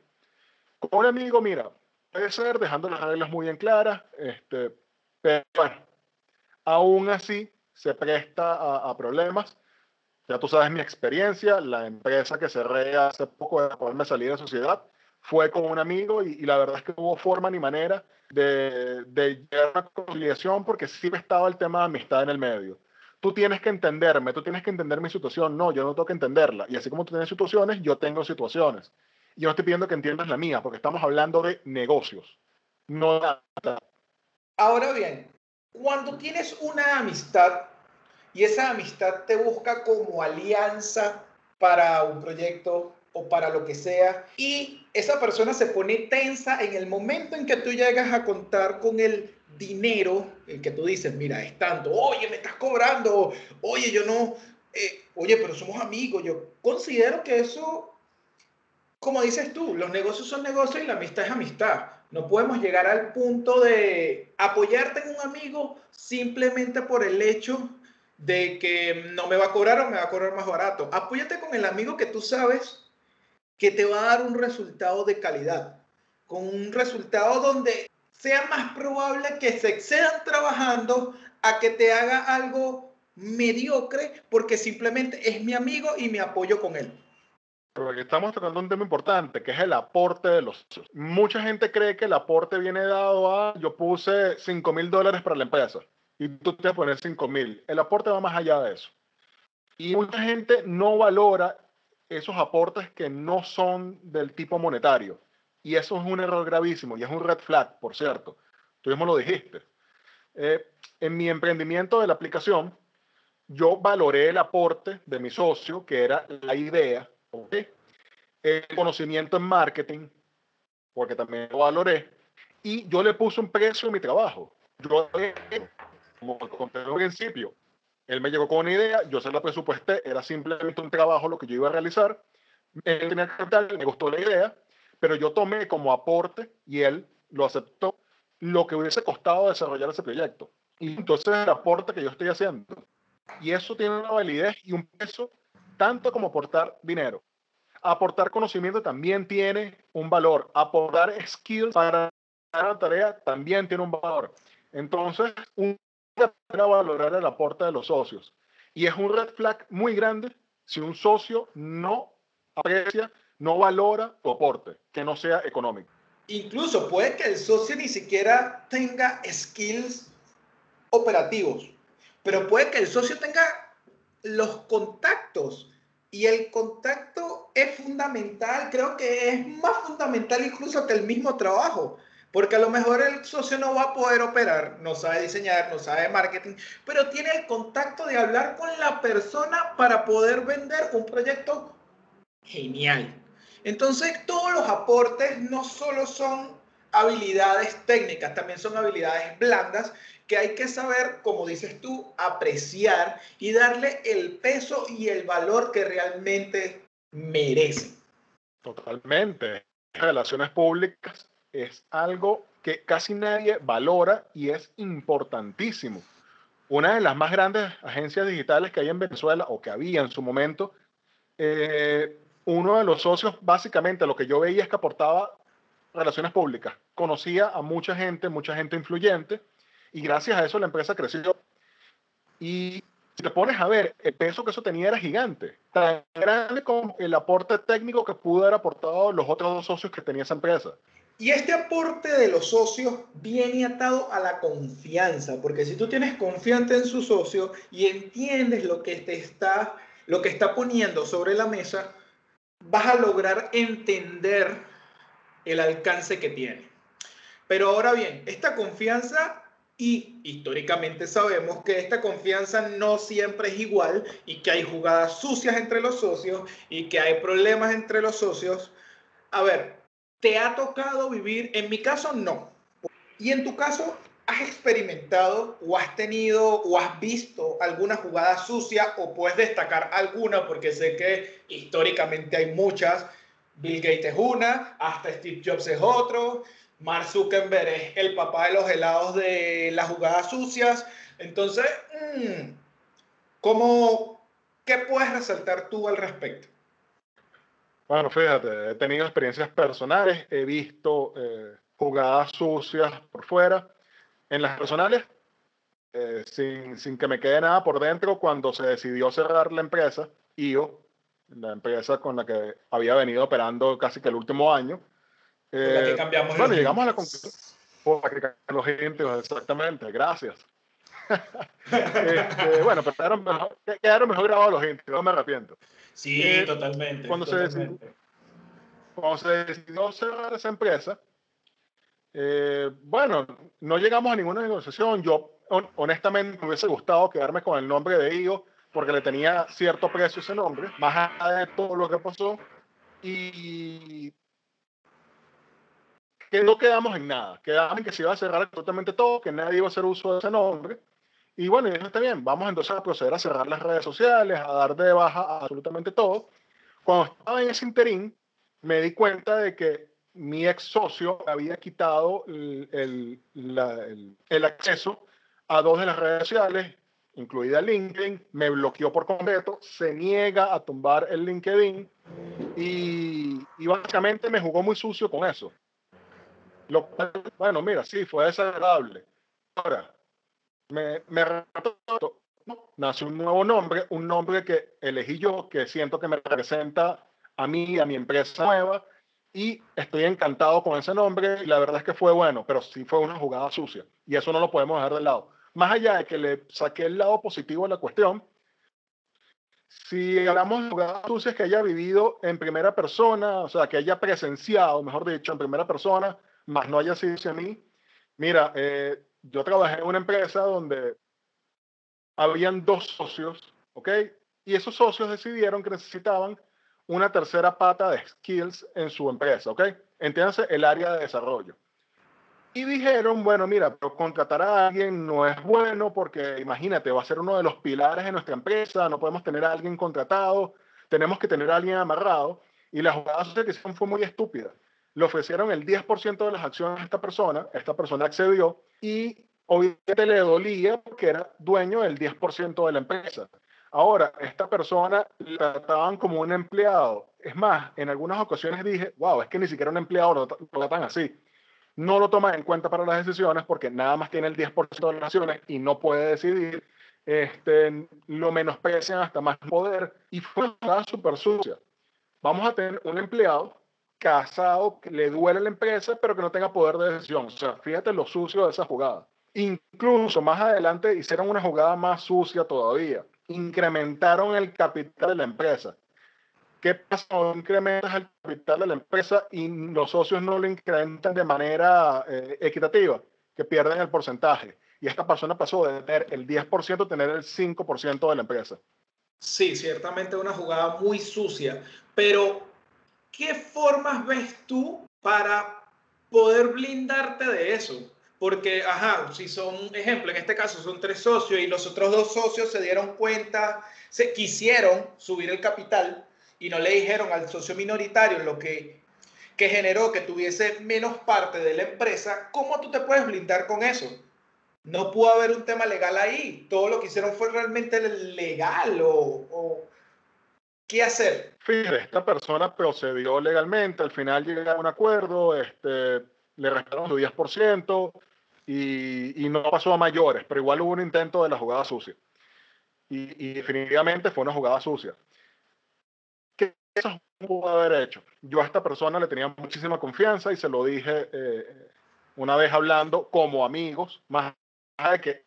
S2: Con un amigo, mira, puede ser dejando las reglas muy bien claras, este, pero bueno, aún así se presta a, problemas. Ya tú sabes mi experiencia, la empresa que cerré hace poco de poderme salir de sociedad fue con un amigo y, la verdad es que hubo forma ni manera de, de llegar a una conciliación porque sí estaba el tema de amistad en el medio tú tienes que entenderme, tú tienes que entender mi situación. No, yo no tengo que entenderla. Y así como tú tienes situaciones, yo tengo situaciones. Y yo no estoy pidiendo que entiendas la mía, porque estamos hablando de negocios, no
S1: Ahora bien, cuando tienes una amistad y esa amistad te busca como alianza para un proyecto o para lo que sea, y esa persona se pone tensa en el momento en que tú llegas a contar con el dinero, el que tú dices, mira, es tanto, oye, me estás cobrando, oye, yo no, eh, oye, pero somos amigos, yo considero que eso, como dices tú, los negocios son negocios y la amistad es amistad. No podemos llegar al punto de apoyarte en un amigo simplemente por el hecho de que no me va a cobrar o me va a cobrar más barato. Apóyate con el amigo que tú sabes que te va a dar un resultado de calidad, con un resultado donde sea más probable que se excedan trabajando a que te haga algo mediocre porque simplemente es mi amigo y me apoyo con él.
S2: Porque estamos tratando un tema importante, que es el aporte de los Mucha gente cree que el aporte viene dado a, yo puse 5 mil dólares para la empresa y tú te vas a poner 5 mil. El aporte va más allá de eso. Y mucha gente no valora esos aportes que no son del tipo monetario. Y eso es un error gravísimo y es un red flag, por cierto. Tú mismo lo dijiste. Eh, en mi emprendimiento de la aplicación, yo valoré el aporte de mi socio, que era la idea, el conocimiento en marketing, porque también lo valoré, y yo le puse un precio a mi trabajo. Yo, como conté al principio, él me llegó con una idea, yo se la presupuesté, era simplemente un trabajo lo que yo iba a realizar. Él tenía capital, me gustó la idea, pero yo tomé como aporte y él lo aceptó lo que hubiese costado desarrollar ese proyecto. Y entonces el aporte que yo estoy haciendo. Y eso tiene una validez y un peso tanto como aportar dinero. Aportar conocimiento también tiene un valor. Aportar skills para la tarea también tiene un valor. Entonces, un para valorar el aporte de los socios. Y es un red flag muy grande si un socio no aprecia, no valora tu aporte, que no sea económico.
S1: Incluso puede que el socio ni siquiera tenga skills operativos, pero puede que el socio tenga los contactos y el contacto es fundamental, creo que es más fundamental incluso que el mismo trabajo. Porque a lo mejor el socio no va a poder operar, no sabe diseñar, no sabe marketing, pero tiene el contacto de hablar con la persona para poder vender un proyecto genial. Entonces, todos los aportes no solo son habilidades técnicas, también son habilidades blandas que hay que saber, como dices tú, apreciar y darle el peso y el valor que realmente merece.
S2: Totalmente. Relaciones públicas es algo que casi nadie valora y es importantísimo. Una de las más grandes agencias digitales que hay en Venezuela o que había en su momento, eh, uno de los socios básicamente lo que yo veía es que aportaba relaciones públicas. Conocía a mucha gente, mucha gente influyente y gracias a eso la empresa creció. Y si te pones a ver, el peso que eso tenía era gigante, tan grande como el aporte técnico que pudo haber aportado los otros dos socios que tenía esa empresa.
S1: Y este aporte de los socios viene atado a la confianza, porque si tú tienes confianza en su socio y entiendes lo que te está, lo que está poniendo sobre la mesa, vas a lograr entender el alcance que tiene. Pero ahora bien, esta confianza y históricamente sabemos que esta confianza no siempre es igual y que hay jugadas sucias entre los socios y que hay problemas entre los socios. A ver, ¿Te ha tocado vivir? En mi caso, no. Y en tu caso, ¿has experimentado o has tenido o has visto alguna jugada sucia o puedes destacar alguna? Porque sé que históricamente hay muchas. Bill Gates es una, hasta Steve Jobs es otro. Mark Zuckerberg es el papá de los helados de las jugadas sucias. Entonces, mm, ¿cómo, ¿qué puedes resaltar tú al respecto?
S2: Bueno, fíjate, he tenido experiencias personales, he visto eh, jugadas sucias por fuera. En las personales, eh, sin, sin, que me quede nada por dentro, cuando se decidió cerrar la empresa, IO, la empresa con la que había venido operando casi que el último año.
S1: Eh, cambiamos
S2: bueno, llegamos a la conclusión. Por la que cambiamos los íntegros, exactamente, gracias. Este, bueno, pero quedaron mejor, quedaron mejor grabados los íntegros, no me arrepiento.
S1: Sí, eh, totalmente.
S2: Cuando, Se decidió, cuando se decidió cerrar esa empresa, eh, bueno, no llegamos a ninguna negociación. Yo, honestamente, me hubiese gustado quedarme con el nombre de IO porque le tenía cierto precio ese nombre, más allá de todo lo que pasó. Y que no quedamos en nada. Quedamos en que se iba a cerrar absolutamente todo, que nadie iba a hacer uso de ese nombre. Y bueno, eso está bien, vamos entonces a proceder a cerrar las redes sociales, a dar de baja absolutamente todo. Cuando estaba en ese interín, me di cuenta de que mi ex socio había quitado el, el, acceso a dos de las redes sociales, incluida LinkedIn, me bloqueó por completo, se niega a tumbar el LinkedIn y, y básicamente me jugó muy sucio con eso. Lo bueno, mira, sí, fue desagradable. Ahora, me, me nace un nuevo nombre, un nombre que elegí yo, que siento que me representa a mí, a mi empresa nueva, y estoy encantado con ese nombre, y la verdad es que fue bueno, pero sí fue una jugada sucia, y eso no lo podemos dejar de lado. Más allá de que le saqué el lado positivo de la cuestión, si hablamos de jugadas sucias que haya vivido en primera persona, o sea, que haya presenciado, mejor dicho, en primera persona, más no haya sido a mí, mira, eh, yo trabajé en una empresa donde habían dos socios, ¿ok? Y esos socios decidieron que necesitaban una tercera pata de skills en su empresa, ¿ok? Entiéndase el área de desarrollo. Y dijeron, bueno, mira, pero contratar a alguien no es bueno porque imagínate, va a ser uno de los pilares de nuestra empresa, no podemos tener a alguien contratado, tenemos que tener a alguien amarrado. Y la jugada que hicieron fue muy estúpida. Le ofrecieron el 10% de las acciones a esta persona, esta persona accedió y obviamente le dolía porque era dueño del 10% de la empresa. Ahora, esta persona la trataban como un empleado. Es más, en algunas ocasiones dije, wow, es que ni siquiera un empleado lo, tratan así. No lo toma en cuenta para las decisiones porque nada más tiene el 10% de las acciones y no puede decidir. Este, lo menosprecian hasta más poder y fue una súper sucia. Vamos a tener un empleado casado que le duele la empresa pero que no tenga poder de decisión. O sea, fíjate lo sucio de esa jugada. Incluso más adelante hicieron una jugada más sucia todavía. Incrementaron el capital de la empresa. ¿Qué pasa cuando incrementas el capital de la empresa y los socios no lo incrementan de manera eh, equitativa? Que pierden el porcentaje. Y esta persona pasó de tener el 10% a tener el 5% de la empresa.
S1: Sí, ciertamente una jugada muy sucia. Pero, ¿qué formas ves tú para poder blindarte de eso? Porque, ajá, si son, ejemplo, en este caso son tres socios y los otros dos socios se dieron cuenta, se quisieron subir el capital y no le dijeron al socio minoritario lo que, que generó que tuviese menos parte de la empresa, ¿cómo tú te puedes blindar con eso? No pudo haber un tema legal ahí. Todo lo que hicieron fue realmente legal o, ¿qué hacer?
S2: Fíjate, esta persona procedió legalmente, al final llegaron a un acuerdo, este, le restaron su 10%, y, no pasó a mayores, pero igual hubo un intento de la jugada sucia. Y, definitivamente fue una jugada sucia. ¿Qué eso pudo haber hecho? Yo a esta persona le tenía muchísima confianza y se lo dije eh, una vez hablando como amigos, más allá de que,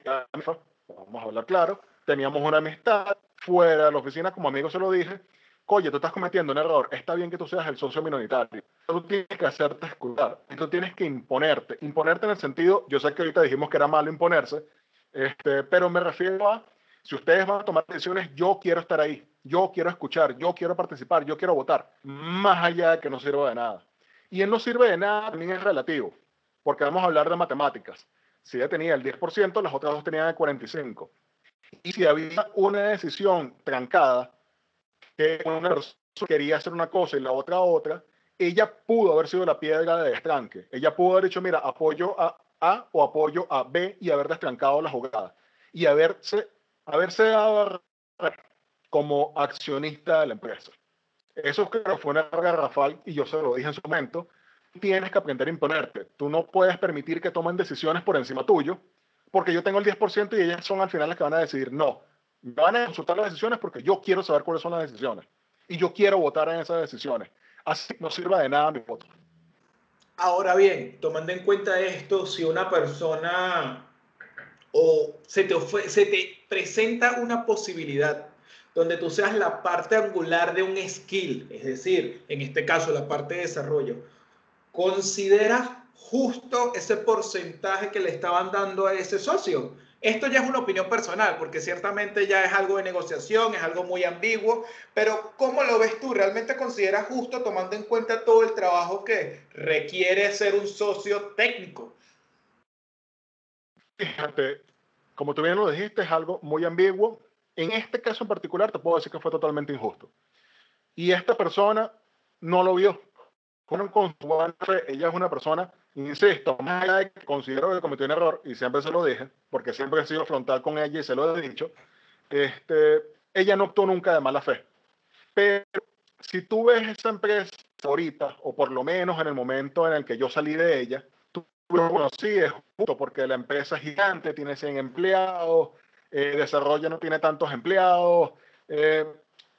S2: vamos a hablar claro, teníamos una amistad fuera de la oficina, como amigos se lo dije, oye, tú estás cometiendo un error, está bien que tú seas el socio minoritario, tú tienes que hacerte escuchar, tú tienes que imponerte, imponerte en el sentido, yo sé que ahorita dijimos que era malo imponerse, este, pero me refiero a, si ustedes van a tomar decisiones, yo quiero estar ahí, yo quiero escuchar, yo quiero participar, yo quiero votar, más allá de que no sirva de nada. Y él no sirve de nada también es relativo, porque vamos a hablar de matemáticas. Si ella tenía el 10%, las otras dos tenían el 45%. Y si había una decisión trancada, que una persona quería hacer una cosa y la otra otra, ella pudo haber sido la piedra de destranque. Ella pudo haber dicho, mira, apoyo a A o apoyo a B y haber destrancado la jugada. Y haberse, haberse dado como accionista de la empresa. Eso creo fue una garrafal y yo se lo dije en su momento. Tienes que aprender a imponerte. Tú no puedes permitir que tomen decisiones por encima tuyo, porque yo tengo el 10% y ellas son al final las que van a decidir no van a consultar las decisiones porque yo quiero saber cuáles son las decisiones y yo quiero votar en esas decisiones. Así no sirva de nada mi voto.
S1: Ahora bien, tomando en cuenta esto, si una persona o se te, se te presenta una posibilidad donde tú seas la parte angular de un skill, es decir, en este caso la parte de desarrollo, ¿consideras justo ese porcentaje que le estaban dando a ese socio? Esto ya es una opinión personal, porque ciertamente ya es algo de negociación, es algo muy ambiguo, pero ¿cómo lo ves tú? ¿Realmente consideras justo tomando en cuenta todo el trabajo que requiere ser un socio técnico?
S2: Fíjate, como tú bien lo dijiste, es algo muy ambiguo. En este caso en particular te puedo decir que fue totalmente injusto. Y esta persona no lo vio. Con ella es una persona Insisto, más allá de que considero que cometió un error, y siempre se lo dije, porque siempre he sido frontal con ella y se lo he dicho, este, ella no actuó nunca de mala fe. Pero si tú ves esa empresa ahorita, o por lo menos en el momento en el que yo salí de ella, tú, sí, es justo porque la empresa es gigante, tiene 100 empleados, eh, desarrolla no tiene tantos empleados, eh,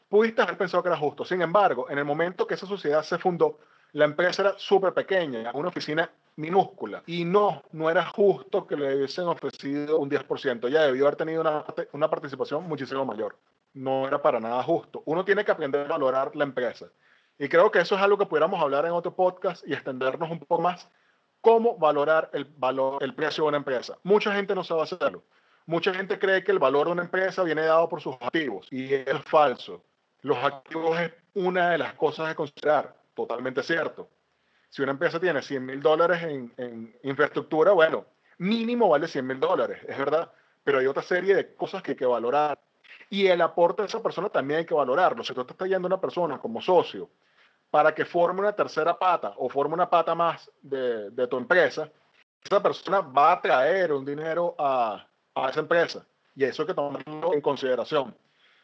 S2: pudiste haber pensado que era justo. Sin embargo, en el momento que esa sociedad se fundó, la empresa era súper pequeña, una oficina minúscula. Y no, no era justo que le hubiesen ofrecido un 10%. Ya debió haber tenido una, una participación muchísimo mayor. No era para nada justo. Uno tiene que aprender a valorar la empresa. Y creo que eso es algo que pudiéramos hablar en otro podcast y extendernos un poco más. Cómo valorar el valor, el precio de una empresa. Mucha gente no sabe hacerlo. Mucha gente cree que el valor de una empresa viene dado por sus activos y es falso. Los activos es una de las cosas a considerar, totalmente cierto. Si una empresa tiene 100 mil dólares en, en, infraestructura, bueno, mínimo vale 100 mil dólares, es verdad, pero hay otra serie de cosas que hay que valorar. Y el aporte de esa persona también hay que valorarlo. Si tú estás trayendo a una persona como socio para que forme una tercera pata o forme una pata más de, de tu empresa, esa persona va a traer un dinero a, a esa empresa. Y eso hay que tomarlo en consideración.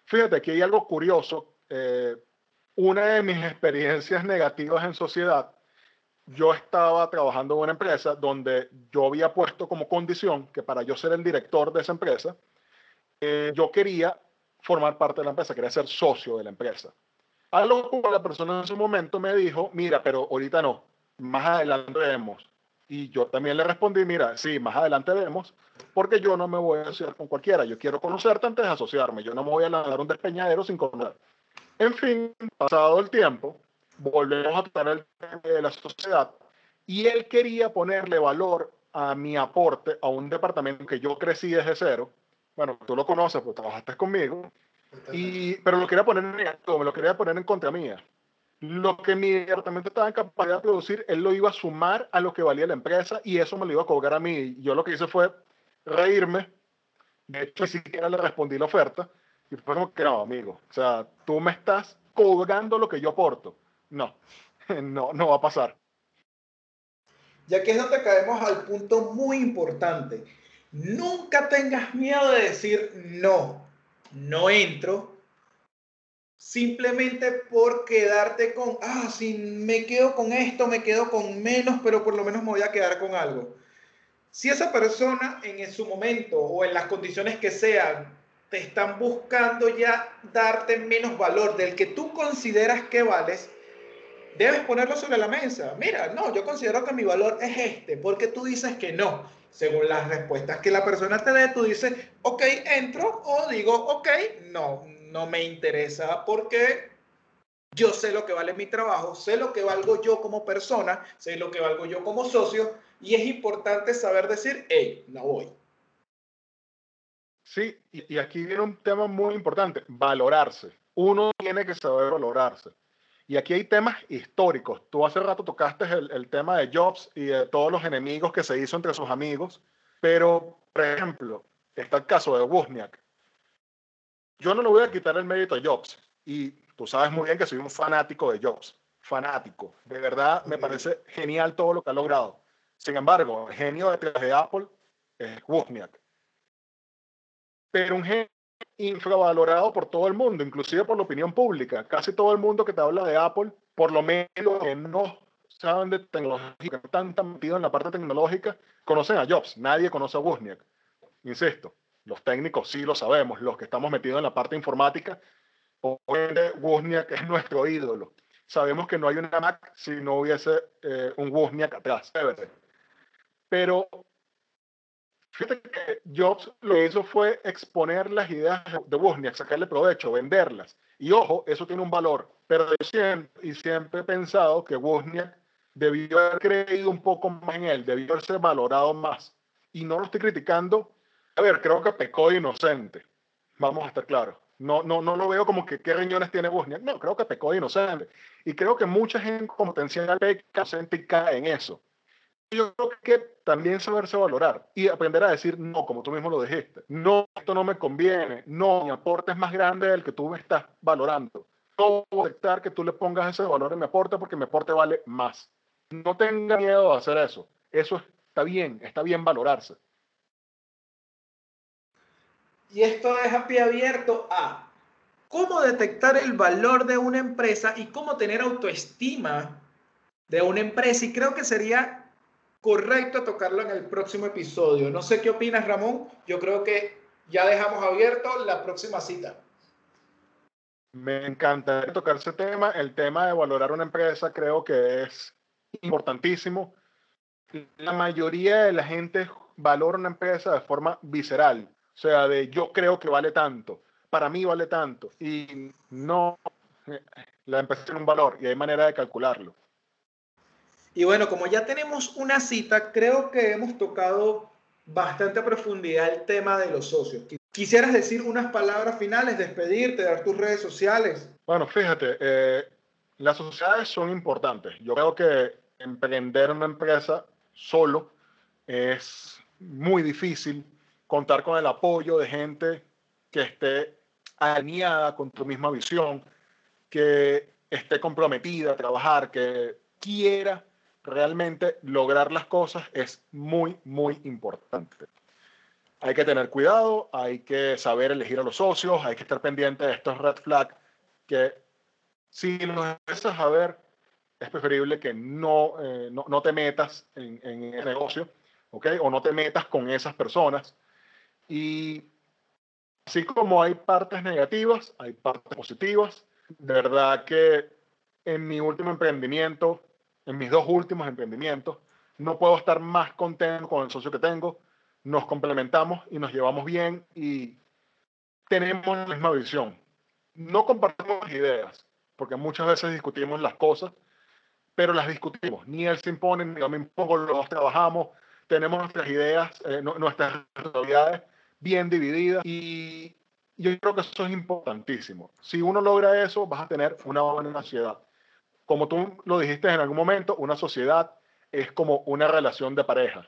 S2: Fíjate, aquí hay algo curioso. Eh, una de mis experiencias negativas en sociedad, yo estaba trabajando en una empresa donde yo había puesto como condición que para yo ser el director de esa empresa, eh, yo quería formar parte de la empresa, quería ser socio de la empresa. A lo que la persona en ese momento me dijo, mira, pero ahorita no, más adelante vemos. Y yo también le respondí, mira, sí, más adelante vemos, porque yo no me voy a asociar con cualquiera. Yo quiero conocerte antes de asociarme. Yo no me voy a lanzar un despeñadero sin conocer. En fin, pasado el tiempo, volvemos a tratar el tema de la sociedad y él quería ponerle valor a mi aporte a un departamento que yo crecí desde cero. Bueno, tú lo conoces, pues trabajaste conmigo. Y, pero lo quería poner en me lo quería poner en contra mía lo que mi departamento estaba en capacidad de producir, él lo iba a sumar a lo que valía la empresa y eso me lo iba a cobrar a mí. Yo lo que hice fue reírme. De hecho, ni siquiera le respondí la oferta. Y fue como que no, amigo. O sea, tú me estás cobrando lo que yo aporto. No, [LAUGHS] no, no va a pasar.
S1: Y aquí es donde caemos al punto muy importante. Nunca tengas miedo de decir no. No entro simplemente por quedarte con, ah, si me quedo con esto, me quedo con menos, pero por lo menos me voy a quedar con algo. Si esa persona en su momento o en las condiciones que sean te están buscando ya darte menos valor del que tú consideras que vales, debes ponerlo sobre la mesa. Mira, no, yo considero que mi valor es este, porque tú dices que no. Según las respuestas que la persona te dé, tú dices, ok, entro o digo, ok, no, no me interesa porque yo sé lo que vale mi trabajo, sé lo que valgo yo como persona, sé lo que valgo yo como socio y es importante saber decir, hey, no voy.
S2: Sí, y, aquí viene un tema muy importante, valorarse. Uno tiene que saber valorarse. Y aquí hay temas históricos. Tú hace rato tocaste el, el, tema de Jobs y de todos los enemigos que se hizo entre sus amigos, pero, por ejemplo, está el caso de Wozniak yo no le voy a quitar el mérito a Jobs. Y tú sabes muy bien que soy un fanático de Jobs. Fanático. De verdad, me parece genial todo lo que ha logrado. Sin embargo, el genio detrás de Apple es Wozniak. Pero un genio infravalorado por todo el mundo, inclusive por la opinión pública. Casi todo el mundo que te habla de Apple, por lo menos que no saben de tecnología, que están en la parte tecnológica, conocen a Jobs. Nadie conoce a Wozniak. Insisto, los técnicos sí lo sabemos, los que estamos metidos en la parte informática, obviamente Wozniak es nuestro ídolo. Sabemos que no hay una Mac si no hubiese eh, un Wozniak atrás. Pero fíjate que Jobs lo que hizo fue exponer las ideas de Wozniak, sacarle provecho, venderlas. Y ojo, eso tiene un valor. Pero yo siempre, y siempre he pensado que Wozniak debió haber creído un poco más en él, debió haberse valorado más. Y no lo estoy criticando a ver, creo que pecó inocente. Vamos a estar claros. No, no, no lo veo como que qué riñones tiene Bosnia. No, creo que pecó inocente. Y creo que mucha gente con potencial peca inocente cae en eso. Yo creo que también saberse valorar y aprender a decir no, como tú mismo lo dijiste. No, esto no me conviene. No, mi aporte es más grande del que tú me estás valorando. No puedo aceptar que tú le pongas ese valor en mi aporte porque mi aporte vale más. No tenga miedo de hacer eso. Eso está bien, está bien valorarse.
S1: Y esto deja pie abierto a cómo detectar el valor de una empresa y cómo tener autoestima de una empresa. Y creo que sería correcto tocarlo en el próximo episodio. No sé qué opinas, Ramón. Yo creo que ya dejamos abierto la próxima cita.
S2: Me encanta tocar ese tema. El tema de valorar una empresa creo que es importantísimo. La mayoría de la gente valora una empresa de forma visceral. O sea, de yo creo que vale tanto, para mí vale tanto, y no, la empresa tiene un valor y hay manera de calcularlo.
S1: Y bueno, como ya tenemos una cita, creo que hemos tocado bastante a profundidad el tema de los socios. ¿Quisieras decir unas palabras finales, despedirte, dar tus redes sociales?
S2: Bueno, fíjate, eh, las sociedades son importantes. Yo creo que emprender una empresa solo es muy difícil. Contar con el apoyo de gente que esté alineada con tu misma visión, que esté comprometida a trabajar, que quiera realmente lograr las cosas es muy, muy importante. Hay que tener cuidado, hay que saber elegir a los socios, hay que estar pendiente de estos red flags que si los empiezas a ver, es preferible que no, eh, no, no, te metas en, el negocio, ¿ok? O no te metas con esas personas. Y así como hay partes negativas, hay partes positivas. Verdad que en mi último emprendimiento, en mis dos últimos emprendimientos, no puedo estar más contento con el socio que tengo. Nos complementamos y nos llevamos bien y tenemos la misma visión. No compartimos ideas, porque muchas veces discutimos las cosas, pero las discutimos. Ni él se impone, ni yo me impongo, los dos trabajamos, tenemos nuestras ideas, eh, nuestras responsabilidades bien divididas y yo creo que eso es importantísimo. Si uno logra eso, vas a tener una buena sociedad. Como tú lo dijiste en algún momento, una sociedad es como una relación de pareja.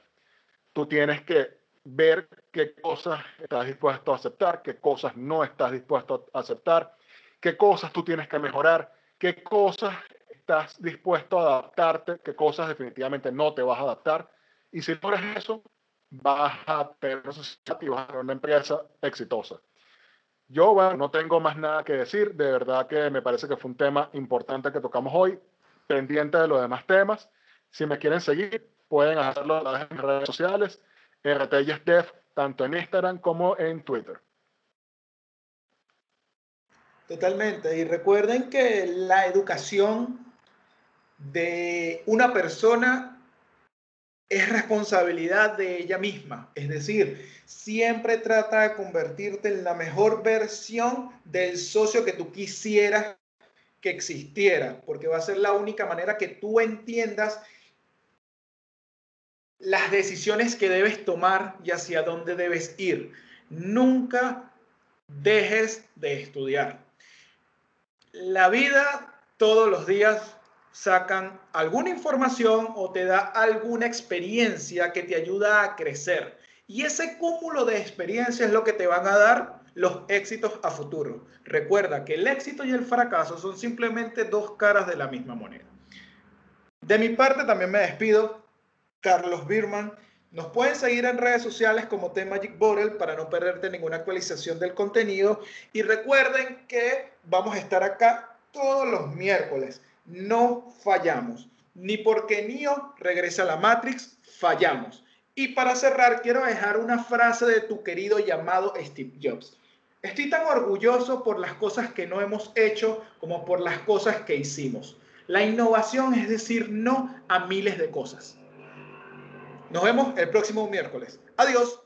S2: Tú tienes que ver qué cosas estás dispuesto a aceptar, qué cosas no estás dispuesto a aceptar, qué cosas tú tienes que mejorar, qué cosas estás dispuesto a adaptarte, qué cosas definitivamente no te vas a adaptar. Y si logras eso, vas a tener una empresa exitosa. Yo, bueno, no tengo más nada que decir. De verdad que me parece que fue un tema importante que tocamos hoy, pendiente de los demás temas. Si me quieren seguir, pueden hacerlo a través de mis redes sociales, RTYesDev, tanto en Instagram como en Twitter.
S1: Totalmente. Y recuerden que la educación de una persona es responsabilidad de ella misma. Es decir, siempre trata de convertirte en la mejor versión del socio que tú quisieras que existiera, porque va a ser la única manera que tú entiendas las decisiones que debes tomar y hacia dónde debes ir. Nunca dejes de estudiar. La vida todos los días sacan alguna información o te da alguna experiencia que te ayuda a crecer. Y ese cúmulo de experiencias es lo que te van a dar los éxitos a futuro. Recuerda que el éxito y el fracaso son simplemente dos caras de la misma moneda. De mi parte también me despido. Carlos Birman. Nos pueden seguir en redes sociales como The Magic Bottle para no perderte ninguna actualización del contenido. Y recuerden que vamos a estar acá todos los miércoles no fallamos. Ni porque Neo regresa a la Matrix, fallamos. Y para cerrar, quiero dejar una frase de tu querido llamado Steve Jobs. Estoy tan orgulloso por las cosas que no hemos hecho como por las cosas que hicimos. La innovación es decir no a miles de cosas. Nos vemos el próximo miércoles. Adiós.